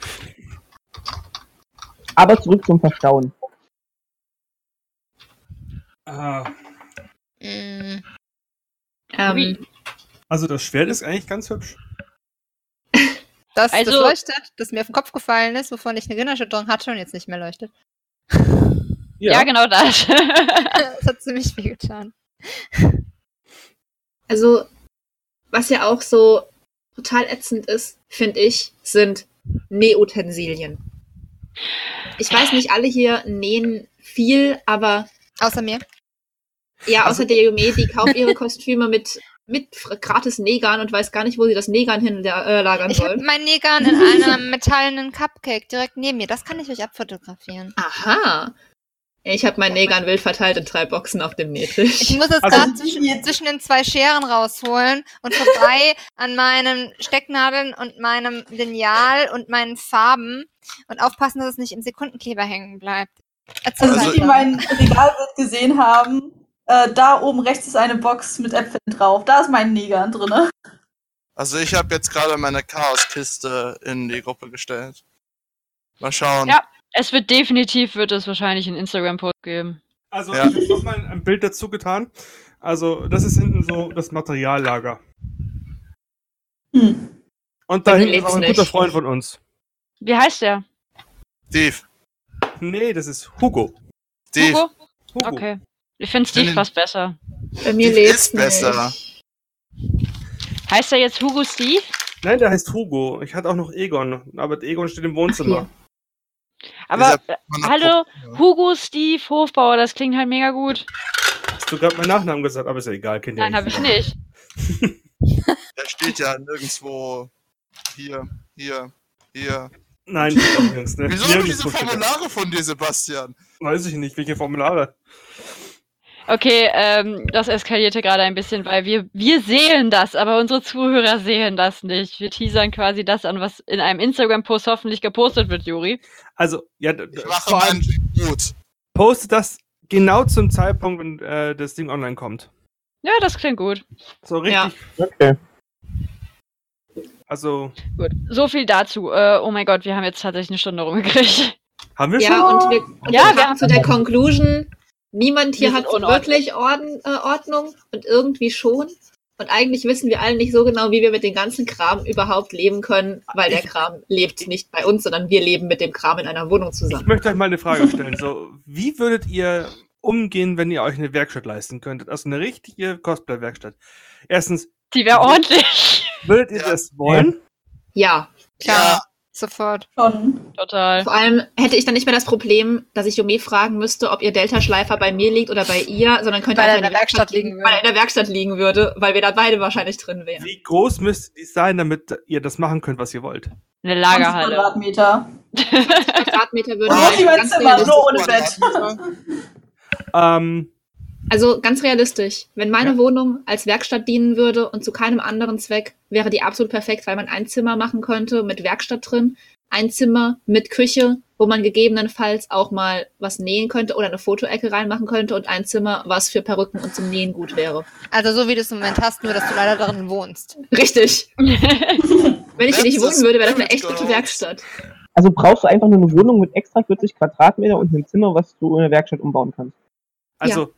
Aber zurück zum Verstauen. Ah, Mm, Ähm, also das Schwert ist eigentlich ganz hübsch. Das, Also- das leuchtet, das mir auf den Kopf gefallen ist, wovon ich eine Gehirnerschütterung hatte und jetzt nicht mehr leuchtet. Ja, genau das. das hat ziemlich viel getan. Also, was ja auch so total ätzend ist, finde ich, sind Nähutensilien. Ich weiß nicht, alle hier nähen viel, aber Außer mir. ja, außer der Yume, die kauft ihre Kostüme mit, mit gratis Nähgarn und weiß gar nicht, wo sie das Nähgarn hinlagern Ich habe soll. meinen Negan in einem metallenen Cupcake direkt neben mir. Das kann ich euch abfotografieren. Aha. Ich habe mein Nähgarn wild verteilt in drei Boxen auf dem Ich Nähtisch. muss jetzt Also- gerade zwischen, zwischen den zwei Scheren rausholen und vorbei an meinen Stecknadeln und meinem Lineal und meinen Farben und aufpassen, dass es nicht im Sekundenkleber hängen bleibt. Erzähl Also, die mein Regalbild gesehen haben, äh, da oben rechts ist eine Box mit Äpfeln drauf. Da ist mein Negan drinne. Also ich habe jetzt gerade meine Chaoskiste in die Gruppe gestellt. Mal schauen. Ja. Es wird definitiv, wird es wahrscheinlich einen Instagram-Post geben. Also Ja. ich habe noch mal ein Bild dazu getan. Also das ist hinten so das Materiallager. Hm. Und da hinten ist auch ein guter nicht. Freund von uns. Wie heißt der? Steve. Nee, das ist Hugo. Steve. Hugo? Hugo. Okay. Ich finde Steve Nein, fast besser. Bei mir Steve lebt's ist besser. nicht. Heißt er jetzt Hugo Steve? Nein, der heißt Hugo. Ich hatte auch noch Egon, aber Egon steht im Wohnzimmer. Aber äh, hallo, Ja. Hugo Steve Hofbauer, das klingt halt mega gut. Hast du gerade meinen Nachnamen gesagt, aber ist ja egal, kennt Nein, habe ich nicht. Der steht ja nirgendwo hier, hier, hier. Nein, übrigens, ne? Wieso haben Nirgendwo diese. Formulare von dir, Sebastian? Weiß ich nicht, welche Formulare. Okay, ähm, das eskalierte gerade ein bisschen, weil wir, wir sehen das, aber unsere Zuhörer sehen das nicht. Wir teasern quasi das an, was in einem Instagram-Post hoffentlich gepostet wird, Juri. Also, ja, Ich mache vor allem gut. postet das genau zum Zeitpunkt, wenn äh, das Ding online kommt. Ja, das klingt gut. So richtig. Ja. Okay. Also, Gut. So viel dazu. Äh, oh mein Gott, wir haben jetzt tatsächlich eine Stunde rumgekriegt. haben wir Ja, schon? und wir, und Ja, wir wir kamen zu der Conclusion, niemand hier hat wirklich Orden, äh, Ordnung und irgendwie schon. Und eigentlich wissen wir alle nicht so genau, wie wir mit dem ganzen Kram überhaupt leben können, weil der Kram lebt nicht bei uns, sondern wir leben mit dem Kram in einer Wohnung Ich zusammen. möchte euch mal eine Frage stellen. So, wie würdet ihr umgehen, wenn ihr euch eine Werkstatt leisten könntet? Also eine richtige Cosplay-Werkstatt. Erstens, Die wäre ordentlich. würdet ihr Ja. das wollen? Ja. Klar, sofort. Schon. Total. Vor allem hätte ich dann nicht mehr das Problem, dass ich Jume fragen müsste, ob ihr Delta-Schleifer bei mir liegt oder bei ihr, sondern könnte Weil er einfach in der Werkstatt liegen Weil er in der Werkstatt liegen würde, weil wir da beide wahrscheinlich drin wären. Wie groß müsste die sein, damit ihr das machen könnt, was ihr wollt? Eine 20 Lagerhalle. Quadratmeter. Quadratmeter würde Oh, Oh, die mein Zimmer, nur ohne. Bett. Ähm, Also ganz realistisch, wenn meine Ja. Wohnung als Werkstatt dienen würde und zu keinem anderen Zweck, wäre die absolut perfekt, weil man ein Zimmer machen könnte mit Werkstatt drin, ein Zimmer mit Küche, wo man gegebenenfalls auch mal was nähen könnte oder eine Fotoecke reinmachen könnte und ein Zimmer, was für Perücken und zum Nähen gut wäre. Also so wie du es im Moment hast, nur dass du leider darin wohnst. Richtig. Wenn ich hier nicht wohnen würde, wäre das eine echt gute Werkstatt. Also brauchst du einfach nur eine Wohnung mit extra 40 Quadratmeter und einem Zimmer, was du in der Werkstatt umbauen kannst. also,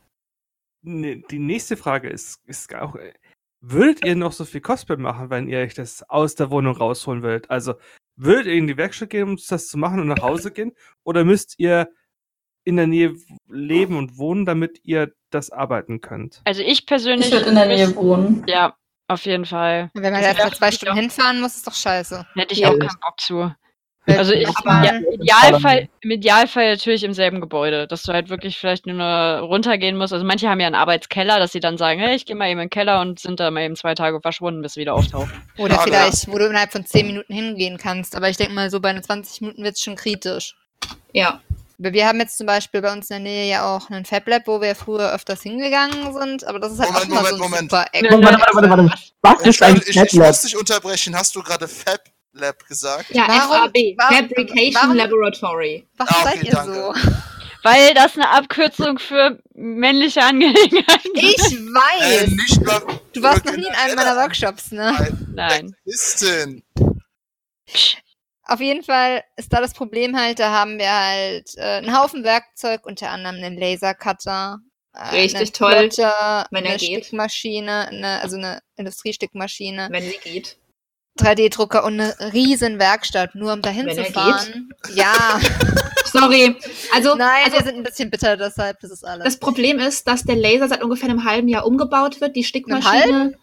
ne, die nächste Frage ist, ist auch, äh, würdet ihr noch so viel Cosplay machen, wenn ihr euch das aus der Wohnung rausholen würdet? Also, würdet ihr in die Werkstatt gehen, um das zu machen und nach Hause gehen? Oder müsst ihr in der Nähe leben und wohnen, damit ihr das arbeiten könnt? Also ich persönlich. Ich würde in der Nähe wohnen. Ja, auf jeden Fall. Wenn man da zwei Stunden hinfahren muss, ist doch scheiße. Hätte ich Ja. auch keinen Bock zu. Also ich, aber- ja, im, Idealfall, im Idealfall natürlich im selben Gebäude, dass du halt wirklich vielleicht nur runtergehen musst. Also manche haben ja einen Arbeitskeller, dass sie dann sagen, hey, ich gehe mal eben in den Keller und sind da mal eben zwei Tage verschwunden, bis sie wieder auftauchen. Oder Ja, vielleicht, wo du innerhalb von 10 Minuten hingehen kannst. Aber ich denke mal, so bei den 20 Minuten wird es schon kritisch. Ja. Aber Wir haben jetzt zum Beispiel bei uns in der Nähe ja auch einen Fab Lab, wo wir früher öfters hingegangen sind, aber das ist halt Moment, auch mal so ein Moment, Moment. super Eck. Nö, Warte, warte, warte, warte. Was ist ein Ich, ich, ich muss dich unterbrechen. Hast du gerade Fab Lab gesagt? Ja, Warum- FAB, warum- Fabrication warum- Laboratory. Was Ah, seid okay, ihr danke. so? Weil das eine Abkürzung für männliche Angelegenheiten Ich ist. Äh, weiß! nicht mal du warst noch nie in einem meiner Workshops, ne? Nein. Ist denn? Auf jeden Fall ist da das Problem halt, da haben wir halt äh, einen Haufen Werkzeug, unter anderem einen Lasercutter, äh, Richtig einen toll, Plotter, wenn er eine geht. Stickmaschine, eine, also eine Industriestickmaschine, Wenn sie geht. 3D-Drucker und eine riesen Werkstatt, nur um dahin Wenn zu fahren. Ja, Sorry. Also, nein, also wir sind ein bisschen bitter deshalb, das ist alles. das Problem ist, dass der Laser seit ungefähr einem halben Jahr umgebaut wird. Die Stickmaschine. halben?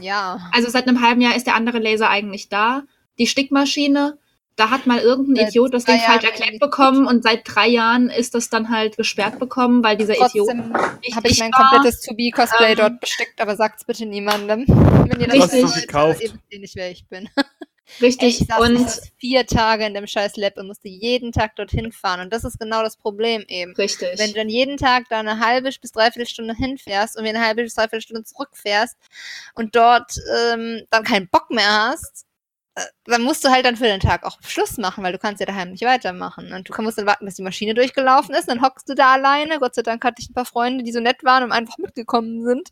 ja. Also seit einem halben Jahr ist der andere Laser eigentlich da. Die Stickmaschine, da hat mal irgendein Seit Idiot das Ding falsch Jahren erklärt irgendwie. bekommen und seit drei Jahren ist das dann halt gesperrt bekommen, weil dieser Idiot. Trotzdem nicht habe ich mein war. komplettes To-Be-Cosplay Ähm, dort bestickt, aber sagt's bitte niemandem. Wenn ihr das Richtig. du wollt, gekauft? Ihr wisst nicht, wer ich bin. Richtig. ich saß und vier Tage in dem scheiß Lab und musste jeden Tag dorthin fahren. Und das ist genau das Problem eben. richtig. Wenn du dann jeden Tag da eine halbe bis dreiviertel Stunde hinfährst und wieder eine halbe bis dreiviertel Stunde zurückfährst und dort ähm, dann keinen Bock mehr hast, dann musst du halt dann für den Tag auch Schluss machen, weil du kannst ja daheim nicht weitermachen. Und du musst dann warten, bis die Maschine durchgelaufen ist, dann hockst du da alleine. Gott sei Dank hatte ich ein paar Freunde, die so nett waren und einfach mitgekommen sind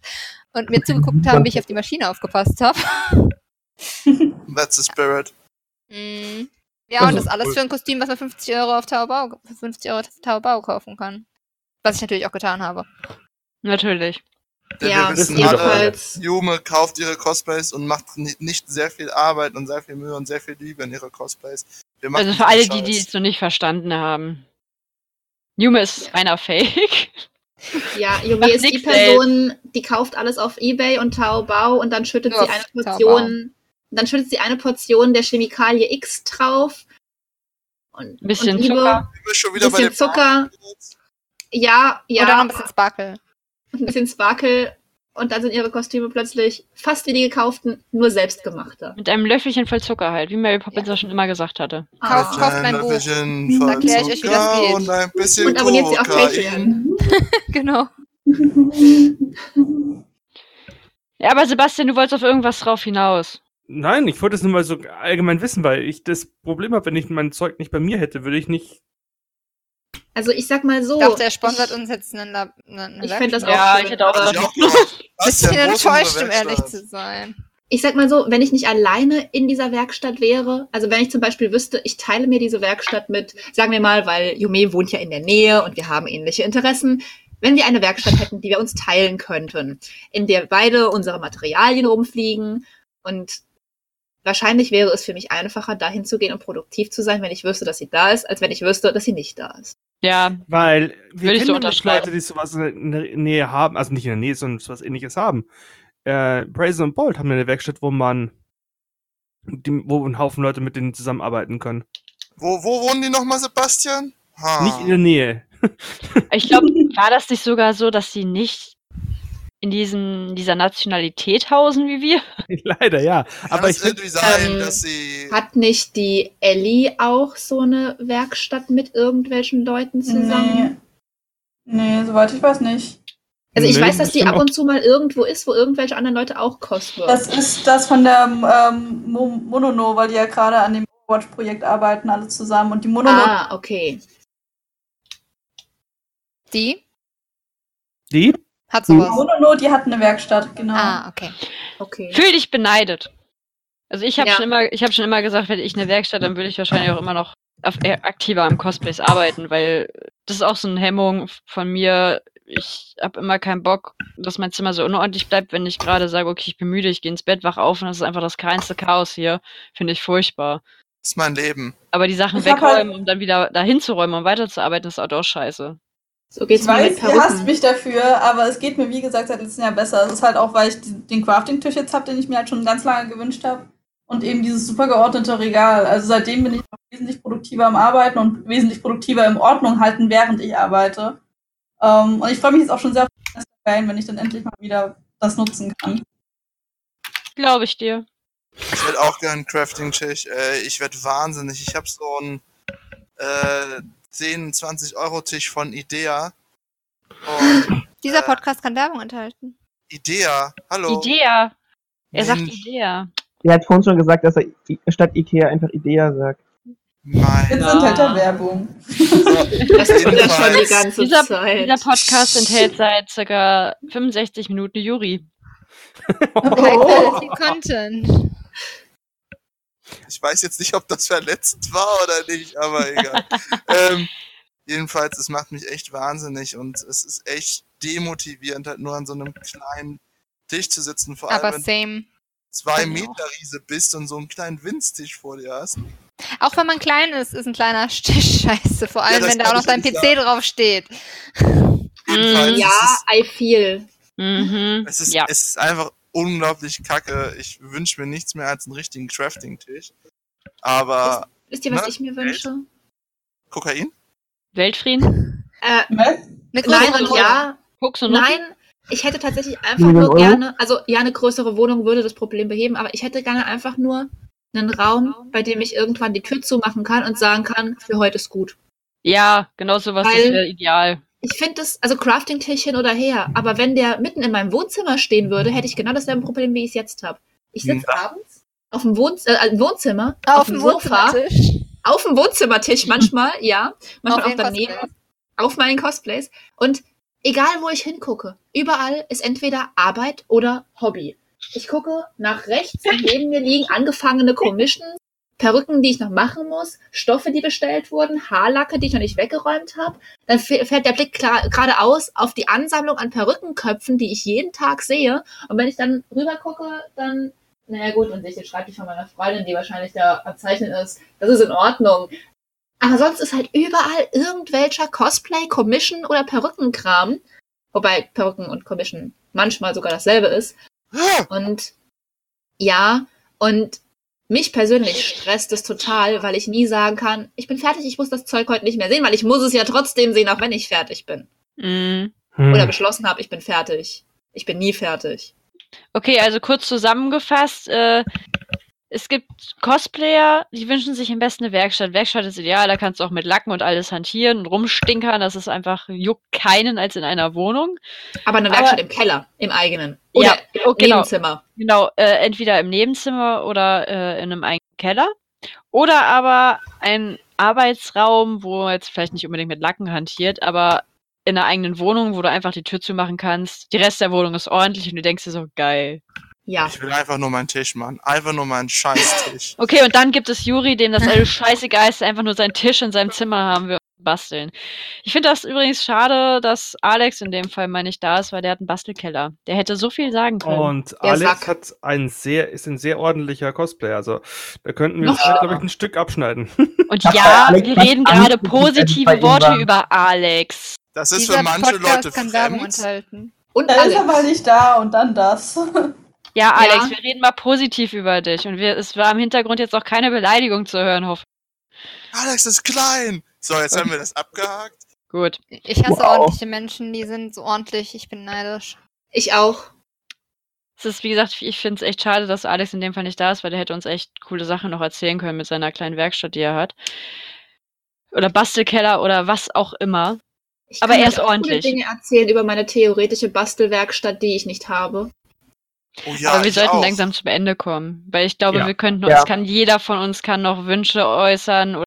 und mir zugeguckt haben, wie ich auf die Maschine aufgepasst habe. That's the spirit. Mm. Ja, und Also, das alles für ein Kostüm, was man 50 Euro auf Taobao, für 50 Euro auf Taobao kaufen kann. Was ich natürlich auch getan habe. Natürlich. Denn Ja, wir wissen jedenfalls. alle, Jume kauft ihre Cosplays und macht ni- nicht sehr viel Arbeit und sehr viel Mühe und sehr viel Liebe in ihre Cosplays. Also für alle, die, die es noch nicht verstanden haben. Yume ist reiner Fake. Ja, Macht ist die Person, die kauft alles auf Ebay und Taobao und dann schüttet Nur sie eine Taobao. Portion, dann schüttet sie eine Portion der Chemikalie X drauf. Und, Ein bisschen und Liebe, Zucker. Bisschen Zucker. Ja, Ja. Oder noch ja, ein bisschen Sparkle. Ein bisschen Sparkle. Und dann sind ihre Kostüme plötzlich fast wie die gekauften, nur selbstgemachte. Mit einem Löffelchen voll Zucker halt, wie Mary Poppins ja schon immer gesagt hatte. Kauft- Ah. kauft mein Buch. Löffelchen Da von erklär ich euch, wie das geht. Und ein bisschen Und abonniert sie auf. Patreon. genau. Ja, aber Sebastian, du wolltest auf irgendwas drauf hinaus. Nein, ich wollte es nur mal so allgemein wissen, weil ich das Problem habe, wenn ich mein Zeug nicht bei mir hätte, würde ich nicht. Also ich sag mal so. Ich dachte, er sponsert ich, uns jetzt eine, Lab- eine, eine Ich fänd das Werkstatt. Ja, schön, ich hätte auch auch gemacht. Bisschen enttäuscht, um ehrlich zu sein. ich sag mal so, wenn ich nicht alleine in dieser Werkstatt wäre, also wenn ich zum Beispiel wüsste, ich teile mir diese Werkstatt mit, sagen wir mal, weil Yume wohnt ja in der Nähe und wir haben ähnliche Interessen, wenn wir eine Werkstatt hätten, die wir uns teilen könnten, in der beide unsere Materialien rumfliegen und wahrscheinlich wäre es für mich einfacher, dahin zu gehen und produktiv zu sein, wenn ich wüsste, dass sie da ist, als wenn ich wüsste, dass sie nicht da ist. Ja, Weil wir ich so kennen nämlich. Leute, die sowas in der Nähe haben, also nicht in der Nähe, sondern sowas ähnliches haben. Äh, Brazen und Bolt haben eine Werkstatt, wo man, die, wo ein Haufen Leute mit denen zusammenarbeiten können. Wo, wo wohnen die nochmal, Sebastian? Ha. Nicht in der Nähe. ich glaube, war das nicht sogar so, dass sie nicht in diesen, dieser Nationalität hausen wie wir? Leider, ja. Kann Aber es irgendwie sein, ähm, dass sie. Hat nicht die Ellie auch so eine Werkstatt mit irgendwelchen Leuten zusammen? Nee. Nee, soweit ich weiß nicht. Also ich Nö, weiß, dass die ab und zu mal irgendwo ist, wo irgendwelche anderen Leute auch Cosplay. Das ist das von der ähm, Mo Monono, weil die ja gerade an dem Overwatch-Projekt arbeiten, alle zusammen. Und die Monono, ah, okay. Die die? Hat die sowas. Monono, die hat eine Werkstatt, genau. Ah, okay. Okay. Fühl dich beneidet. Also ich habe Ja. schon immer, ich habe schon immer gesagt, hätte ich eine Werkstatt, dann würde ich wahrscheinlich auch immer noch auf, äh, aktiver am Cosplays arbeiten, weil das ist auch so eine Hemmung von mir. Ich habe immer keinen Bock, dass mein Zimmer so unordentlich bleibt, wenn ich gerade sage, okay, ich bin müde, ich gehe ins Bett, wach auf und das ist einfach das kleinste Chaos hier. Finde ich furchtbar. Das ist mein Leben. Aber die Sachen Ich hab wegräumen, halt- um dann wieder dahin zu räumen und weiterzuarbeiten, ist halt auch scheiße. So geht's Ich mir weiß, mit ihr hasst Perücken. mich dafür, aber es geht mir, wie gesagt, seit letztem Jahr besser. Es ist halt auch, weil ich die- den Crafting-Tisch jetzt habe, den ich mir halt schon ganz lange gewünscht habe. Und eben dieses super geordnete Regal. Also seitdem bin ich auch wesentlich produktiver am Arbeiten und wesentlich produktiver im Ordnung halten, während ich arbeite. Ähm, und ich freue mich jetzt auch schon sehr auf Fan, wenn ich dann endlich mal wieder das nutzen kann. Glaube ich dir. Ich werde auch gern Crafting-Tisch. Äh, ich werde wahnsinnig. Ich habe so einen äh, 10, 20 Euro Tisch von Idea. Und Dieser Äh. Podcast kann Werbung enthalten. Idea, hallo. Idea. Er sagt Idea. Er hat vorhin schon gesagt, dass er statt Ikea einfach Idea sagt. Jetzt Ja. sind halt der Werbung. Das tut er schon die ganze Dieser, Zeit. dieser Podcast enthält seit circa 65 Minuten Juri. High Quality Content. Ich weiß jetzt nicht, ob das verletzt war oder nicht, aber egal. ähm, jedenfalls, es macht mich echt wahnsinnig und es ist echt demotivierend, halt nur an so einem kleinen Tisch zu sitzen, vor allem Aber wenn du same. zwei mir Meter Riese bist und so einen kleinen Winztisch vor dir hast. Auch wenn man klein ist, ist ein kleiner Tisch scheiße. Vor allem, das wenn da auch noch dein PC sagen. drauf steht. Jedenfalls, Ja, I feel. Mhm. es ist, ja. es ist einfach unglaublich kacke. Ich wünsche mir nichts mehr als einen richtigen Crafting-Tisch. Aber Wisst ihr, was Na, ich mir wünsche? Kokain? Weltfrieden? Äh, Was? Eine nein und ja. Und Nutten? Nein, ich hätte tatsächlich einfach nur gerne, also ja, eine größere Wohnung würde das Problem beheben, aber ich hätte gerne einfach nur einen Raum, bei dem ich irgendwann die Tür zumachen kann und sagen kann, für heute ist gut. Ja, genau sowas Weil- ist wäre ideal. Ich finde das, also Crafting-Tisch hin oder her, aber wenn der mitten in meinem Wohnzimmer stehen würde, hätte ich genau dasselbe Problem, wie ich es jetzt habe. Ich sitze Ja. abends auf dem Wohn äh, im Wohnzimmer, Auf dem dem Sofa, Wohnzimmertisch. auf dem Wohnzimmertisch manchmal, ja, manchmal Auf auch daneben, Cosplays. auf meinen Cosplays. Und egal, wo ich hingucke, überall ist entweder Arbeit oder Hobby. Ich gucke nach rechts und neben mir liegen angefangene Commissions, Perücken, die ich noch machen muss, Stoffe, die bestellt wurden, Haarlacke, die ich noch nicht weggeräumt habe. Dann fährt der Blick klar- geradeaus auf die Ansammlung an Perückenköpfen, die ich jeden Tag sehe. Und wenn ich dann rüber gucke, dann, naja gut, und ich den Schreibtisch von meiner Freundin, die wahrscheinlich da am Zeichnen ist. Das ist in Ordnung. Aber sonst ist halt überall irgendwelcher Cosplay, Commission oder Perückenkram. Wobei Perücken und Commission manchmal sogar dasselbe ist. Und ja, und mich persönlich stresst es total, weil ich nie sagen kann, ich bin fertig, ich muss das Zeug heute nicht mehr sehen, weil ich muss es ja trotzdem sehen, auch wenn ich fertig bin. Mhm. Hm. Oder beschlossen habe, ich bin fertig. Ich bin nie fertig. Okay, also kurz zusammengefasst, äh, es gibt Cosplayer, die wünschen sich am besten eine Werkstatt. Werkstatt ist ideal, da kannst du auch mit Lacken und alles hantieren und rumstinkern. Das ist einfach, juckt keinen als in einer Wohnung. Aber eine Aber- Werkstatt im Keller, im eigenen. Oder Ja, im oh, genau. Nebenzimmer. Genau, äh, entweder im Nebenzimmer oder äh, in einem eigenen Keller. Oder aber ein Arbeitsraum, wo man jetzt vielleicht nicht unbedingt mit Lacken hantiert, aber in einer eigenen Wohnung, wo du einfach die Tür zumachen kannst. Die Rest der Wohnung ist ordentlich und du denkst dir so, geil. Ja. Ich will einfach nur meinen Tisch, Mann. Einfach nur meinen Scheißtisch. Okay, und dann gibt es Juri, dem das alles scheißegal ist, einfach nur seinen Tisch in seinem Zimmer haben will und basteln. Ich finde das übrigens schade, dass Alex in dem Fall mal nicht da ist, weil der hat einen Bastelkeller. Der hätte so viel sagen können. Und Der Alex Sack. hat ein sehr, ist ein sehr ordentlicher Cosplayer. Also da könnten wir uns, schlimmer. glaube ich, ein Stück abschneiden. Und ja, Alex wir reden gerade positive Worte über Alex. Das ist Dieser für manche Podcast Leute kann Werbung fremd. enthalten. Und Da ist er mal nicht da und dann das. Ja, Alex, Ja. wir reden mal positiv über dich. Und wir, es war im Hintergrund jetzt auch keine Beleidigung zu hören, hoffe Alex ist klein. So, jetzt haben wir das abgehakt. Gut. Ich hasse Wow. ordentliche Menschen, die sind so ordentlich. Ich bin neidisch. Ich auch. Es ist, wie gesagt, ich finde es echt schade, dass Alex in dem Fall nicht da ist, weil der hätte uns echt coole Sachen noch erzählen können mit seiner kleinen Werkstatt, die er hat. Oder Bastelkeller oder was auch immer. Ich Aber kann er ist auch coole ordentlich. Dinge erzählen über meine theoretische Bastelwerkstatt, die ich nicht habe. Oh ja, Aber wir ich sollten auch. langsam zum Ende kommen. Weil ich glaube, Ja. wir könnten Ja. uns, kann jeder von uns kann noch Wünsche äußern oder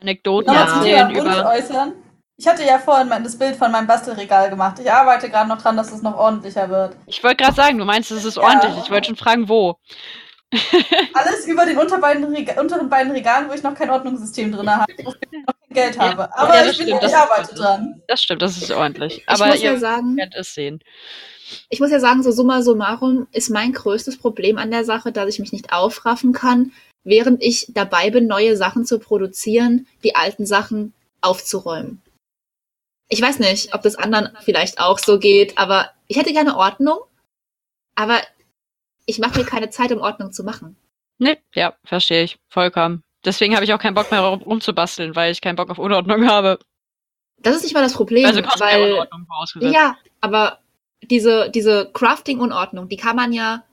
Anekdoten zum erzählen Wunsch über. äußern. Ich hatte ja vorhin mein, das Bild von meinem Bastelregal gemacht. Ich arbeite gerade noch dran, dass es noch ordentlicher wird. Ich wollte gerade sagen, du meinst, es ist Ja. ordentlich. Ich wollte schon fragen, wo. Alles über den Rega unteren beiden Regalen, wo ich noch kein Ordnungssystem drin habe, wo ich noch kein Geld Ja. habe. Aber Ja, das ich, bin, stimmt, ich arbeite dran. Das stimmt, das ist ordentlich. Ich Aber muss ja ihr sagen, könnt es sehen. Ich muss ja sagen, so summa summarum ist mein größtes Problem an der Sache, dass ich mich nicht aufraffen kann, während ich dabei bin, neue Sachen zu produzieren, die alten Sachen aufzuräumen. Ich weiß nicht, ob das anderen vielleicht auch so geht, aber ich hätte gerne Ordnung, aber ich mache mir keine Zeit, um Ordnung zu machen. Nee, ja, verstehe ich. Vollkommen. Deswegen habe ich auch keinen Bock mehr rum- rumzubasteln, weil ich keinen Bock auf Unordnung habe. Das ist nicht mal das Problem, Also weil. Ja, aber diese, diese Crafting-Unordnung, die kann man ja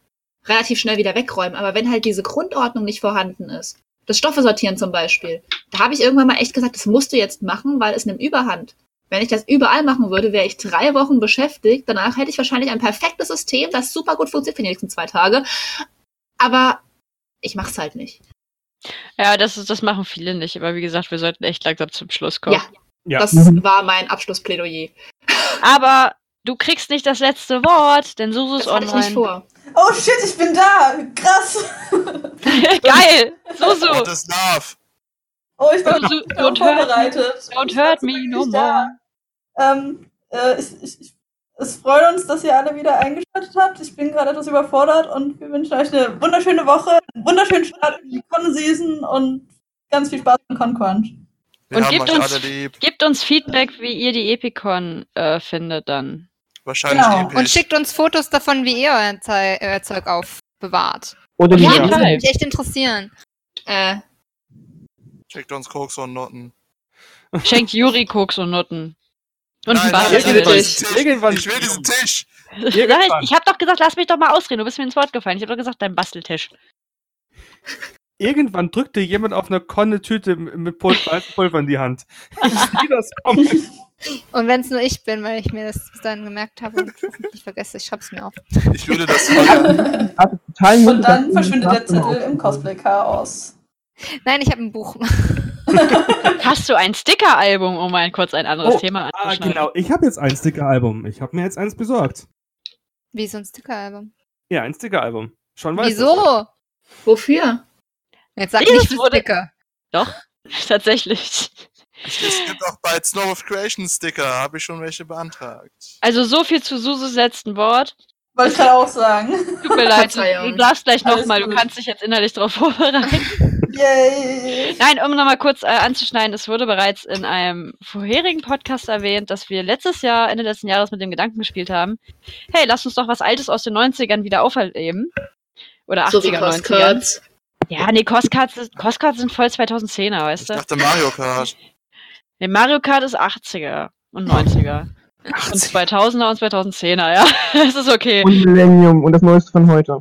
relativ schnell wieder wegräumen. Aber wenn halt diese Grundordnung nicht vorhanden ist, das Stoffe sortieren zum Beispiel, da habe ich irgendwann mal echt gesagt, das musst du jetzt machen, weil es nimmt Überhand. Wenn ich das überall machen würde, wäre ich drei Wochen beschäftigt. Danach hätte ich wahrscheinlich ein perfektes System, das super gut funktioniert für die nächsten zwei Tage. Aber ich mach's halt nicht. Ja, das, ist, das machen viele nicht. Aber wie gesagt, wir sollten echt langsam zum Schluss kommen. Ja, Ja. das Mhm. war mein Abschlussplädoyer. Aber du kriegst nicht das letzte Wort, denn Susu ist hatte ich nicht online. vor. Oh shit, ich bin da! Krass! Geil! So. What is love? Oh, ich bin Don't- bin don't hurt vorbereitet. Don't Ich hurt bin me no more. Ähm, äh, ich, ich, ich, es freut uns, dass ihr alle wieder eingeschaltet habt. Ich bin gerade etwas überfordert und wir wünschen euch eine wunderschöne Woche, einen wunderschönen Start in die Con-Season und ganz viel Spaß beim Con-Crunch. Wir Und gebt uns-. Gebt uns Feedback, wie ihr die Epicon äh, findet dann. Wahrscheinlich Genau. episch. Und schickt uns Fotos davon, wie ihr euer, Zei euer Zeug aufbewahrt. Oder die jeden Ja, das würde mich echt interessieren. Äh, Schickt uns Koks und Noten. Schenkt Juri Koks und Nutten. Und Nein, ein nein, ich will Tisch. Irgendwann- Ich will diesen Tisch. Nein, Irgendwann. ich hab doch gesagt, lass mich doch mal ausreden. Du bist mir ins Wort gefallen. Ich hab doch gesagt, dein Basteltisch. Irgendwann drückt dir jemand auf einer Konne Tüte mit Pul weißem Pulver in die Hand. Ich sehe das kommen. Und wenn es nur ich bin, weil ich mir das bis dahin gemerkt habe und nicht vergesse, ich schreib's mir auf. Ich würde das total Mut, Und dann verschwindet der Zettel im Cosplay-Chaos. Nein, ich habe ein Buch. Hast du ein Sticker-Album, um mal kurz ein anderes Oh, Thema Ah, anzuschneiden? genau. Ich habe jetzt ein Sticker-Album. Ich habe mir jetzt eins besorgt. Wie so ein Stickeralbum. Ja, ein Sticker-Album. Schon weiß Wieso? wofür? Jetzt sag Dieses nicht für wurde- Sticker. Doch, tatsächlich. Es gibt auch bei Snow of Creation Sticker, habe ich schon welche beantragt. Also so viel zu Suses letzten Wort. Wollte ich auch sagen. Tut mir leid, du, darfst gleich nochmal, du kannst dich jetzt innerlich darauf vorbereiten. Yay! Nein, um nochmal kurz äh, anzuschneiden, es wurde bereits in einem vorherigen Podcast erwähnt, dass wir letztes Jahr, Ende letzten Jahres mit dem Gedanken gespielt haben, hey, lass uns doch was Altes aus den 90ern wieder auferleben. Oder 80er, So wie 90er. Postcards. Ja, nee, Costcards, sind voll 2010er, weißt Ich du? dachte Mario Kart. Nee, Mario Kart ist 80er und 90er. Und 2000er und 2010er, ja. Das ist okay. Und Millennium und das Neueste von heute.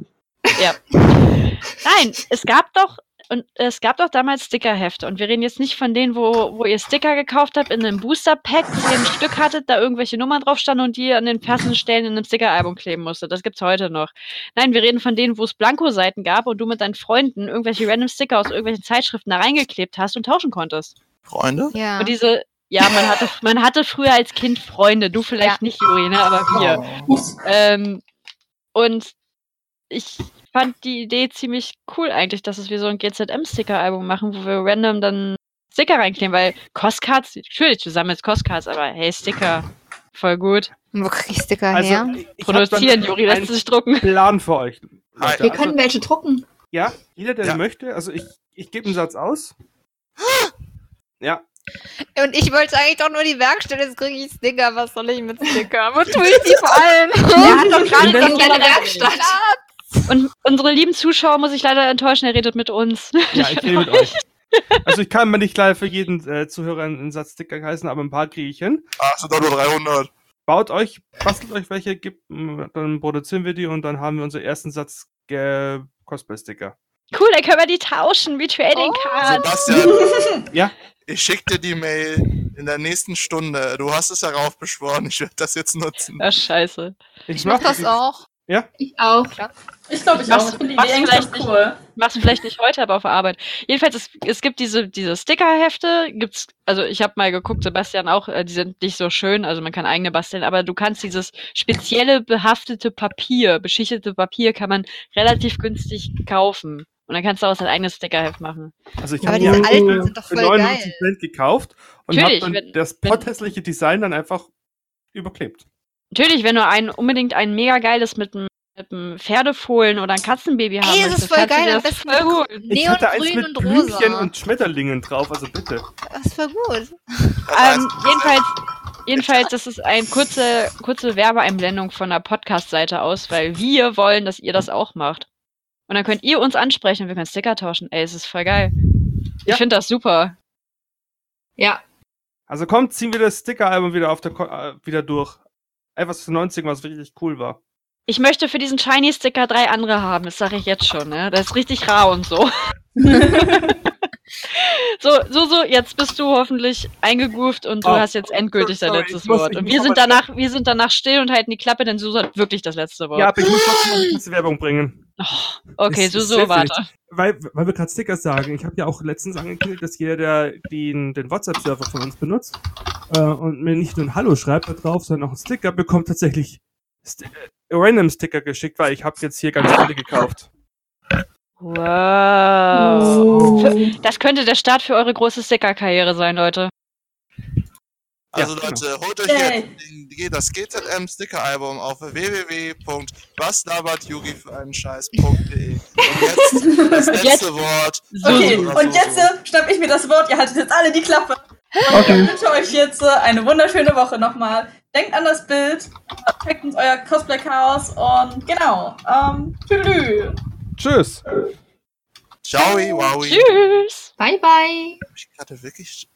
Nein, es gab doch und es gab doch damals Stickerhefte und wir reden jetzt nicht von denen, wo, wo ihr Sticker gekauft habt in einem Booster-Pack, wo ihr ein Stück hattet, da irgendwelche Nummern drauf standen und die ihr an den passenden Stellen in einem Sticker-Album kleben musstet. Das gibt's heute noch. Nein, wir reden von denen, wo es Blanko-Seiten gab und du mit deinen Freunden irgendwelche random Sticker aus irgendwelchen Zeitschriften da reingeklebt hast und tauschen konntest. Freunde? Ja. Und diese, ja, man hatte, man hatte früher als Kind Freunde, du vielleicht nicht, Juri, ne, aber wir. Ups. Ähm, und ich fand die Idee ziemlich cool eigentlich, dass es wie so ein GZM-Sticker-Album machen, wo wir random dann Sticker reinkleben, weil Costcards, natürlich, du sammelst Costcards, aber hey, Sticker, voll gut. Wo krieg ich Sticker Also, her? ich- Produzieren, Juri, lässt einen sich drucken. Plan für euch. Leute. Wir Also, können welche drucken. ja, jeder, der Ja. möchte. Also ich, ich gebe einen Satz aus. Ja, Und ich wollte eigentlich doch nur die Werkstatt, jetzt kriege ich Sticker. Was soll ich mit Sticker? Wo tue ich die vor allem? Hat doch gerade Deine gerne Werkstatt. Und unsere lieben Zuschauer muss ich leider enttäuschen, er redet mit uns. ja, ich rede mit euch. Also ich kann mir nicht leider für jeden äh, Zuhörer einen Satz Sticker heißen, aber ein paar kriege ich hin. Ach, sind doch nur 300. Baut euch, bastelt euch welche, gibt, dann produzieren wir die und dann haben wir unseren ersten Satz äh, Cosplay-Sticker. Cool, dann können wir die tauschen, wie Trading Oh. Cards. Sebastian, Ja, ich schick dir die Mail in der nächsten Stunde. Du hast es darauf beschworen. Ich werde das jetzt nutzen. Ach, scheiße. Ich mach das auch. Ich auch. Ich glaube, ich Was- auch. Ich eigentlich vielleicht ganz cool. machst du vielleicht nicht heute, aber auf der Arbeit. Jedenfalls, es, es gibt diese, diese Stickerhefte, gibt's, also ich habe mal geguckt, Sebastian auch, äh, die sind nicht so schön, also man kann eigene basteln, aber du kannst dieses spezielle behaftete Papier, beschichtete Papier kann man relativ günstig kaufen. Und dann kannst du daraus dein eigenes Stickerheft machen. also ich Aber habe diese mir alten sind doch für voll 99 geil. Cent gekauft und habe dann wenn- das potthässliche Design dann einfach überklebt. Natürlich, wenn du ein, unbedingt ein mega geiles mit einem mit einem Pferdefohlen oder ein Katzenbaby haben Ey, das ist voll geil, am das besten voll holen. Ich hatte eins Neongrün mit und Blümchen rosa. und Schmetterlingen drauf, also bitte. Das ist voll gut. Ähm, jedenfalls, jedenfalls, das ist eine kurze, kurze Werbeeinblendung von der Podcast-Seite aus, weil wir wollen, dass ihr das auch macht. Und dann könnt ihr uns ansprechen und wir können Sticker tauschen. Ey, es ist voll geil. Ich Ja. finde das super. Ja. Also kommt, ziehen wir das Sticker-Album wieder, auf der Ko äh, wieder durch. Etwas zu 90 was richtig cool war. Ich möchte für diesen Shiny-Sticker drei andere haben, das sage ich jetzt schon, ne? Das ist richtig rar und so. so, so, so, jetzt bist du hoffentlich eingegroovt und du Oh, hast jetzt endgültig dein sorry, letztes ich muss- Wort. ich Und wir sind danach, wir sind danach still und halten die Klappe, denn Susa hat wirklich das letzte Wort. Ja, aber ich muss trotzdem noch eine Werbung bringen. Okay, das so, ist so, sehr warte. Weil, weil wir gerade Stickers sagen. Ich habe ja auch letztens angekündigt, dass jeder, der den, den WhatsApp-Server von uns benutzt äh, und mir nicht nur ein Hallo schreibt da drauf, sondern auch einen Sticker, bekommt tatsächlich Sti äh, Random-Sticker geschickt, weil ich habe jetzt hier ganz viele gekauft. Wow. Das könnte der Start für eure große Sticker-Karriere sein, Leute. Also Ja, Leute, holt euch jetzt den- das GZM Sticker Album auf www.waslabertjuri für einen Scheiß.de. Und jetzt das letzte Jetzt- Wort. Okay, Oder und so, jetzt so. äh, schnapp ich mir das Wort, ihr haltet jetzt alle die Klappe. Ich Okay. wünsche euch jetzt äh, eine wunderschöne Woche nochmal. Denkt an das Bild, checkt uns euer Cosplay-Chaos und genau, ähm, tschüss. Tschüss. Ciao, wowie. Tschüss. Bye, bye. Hab ich gerade wirklich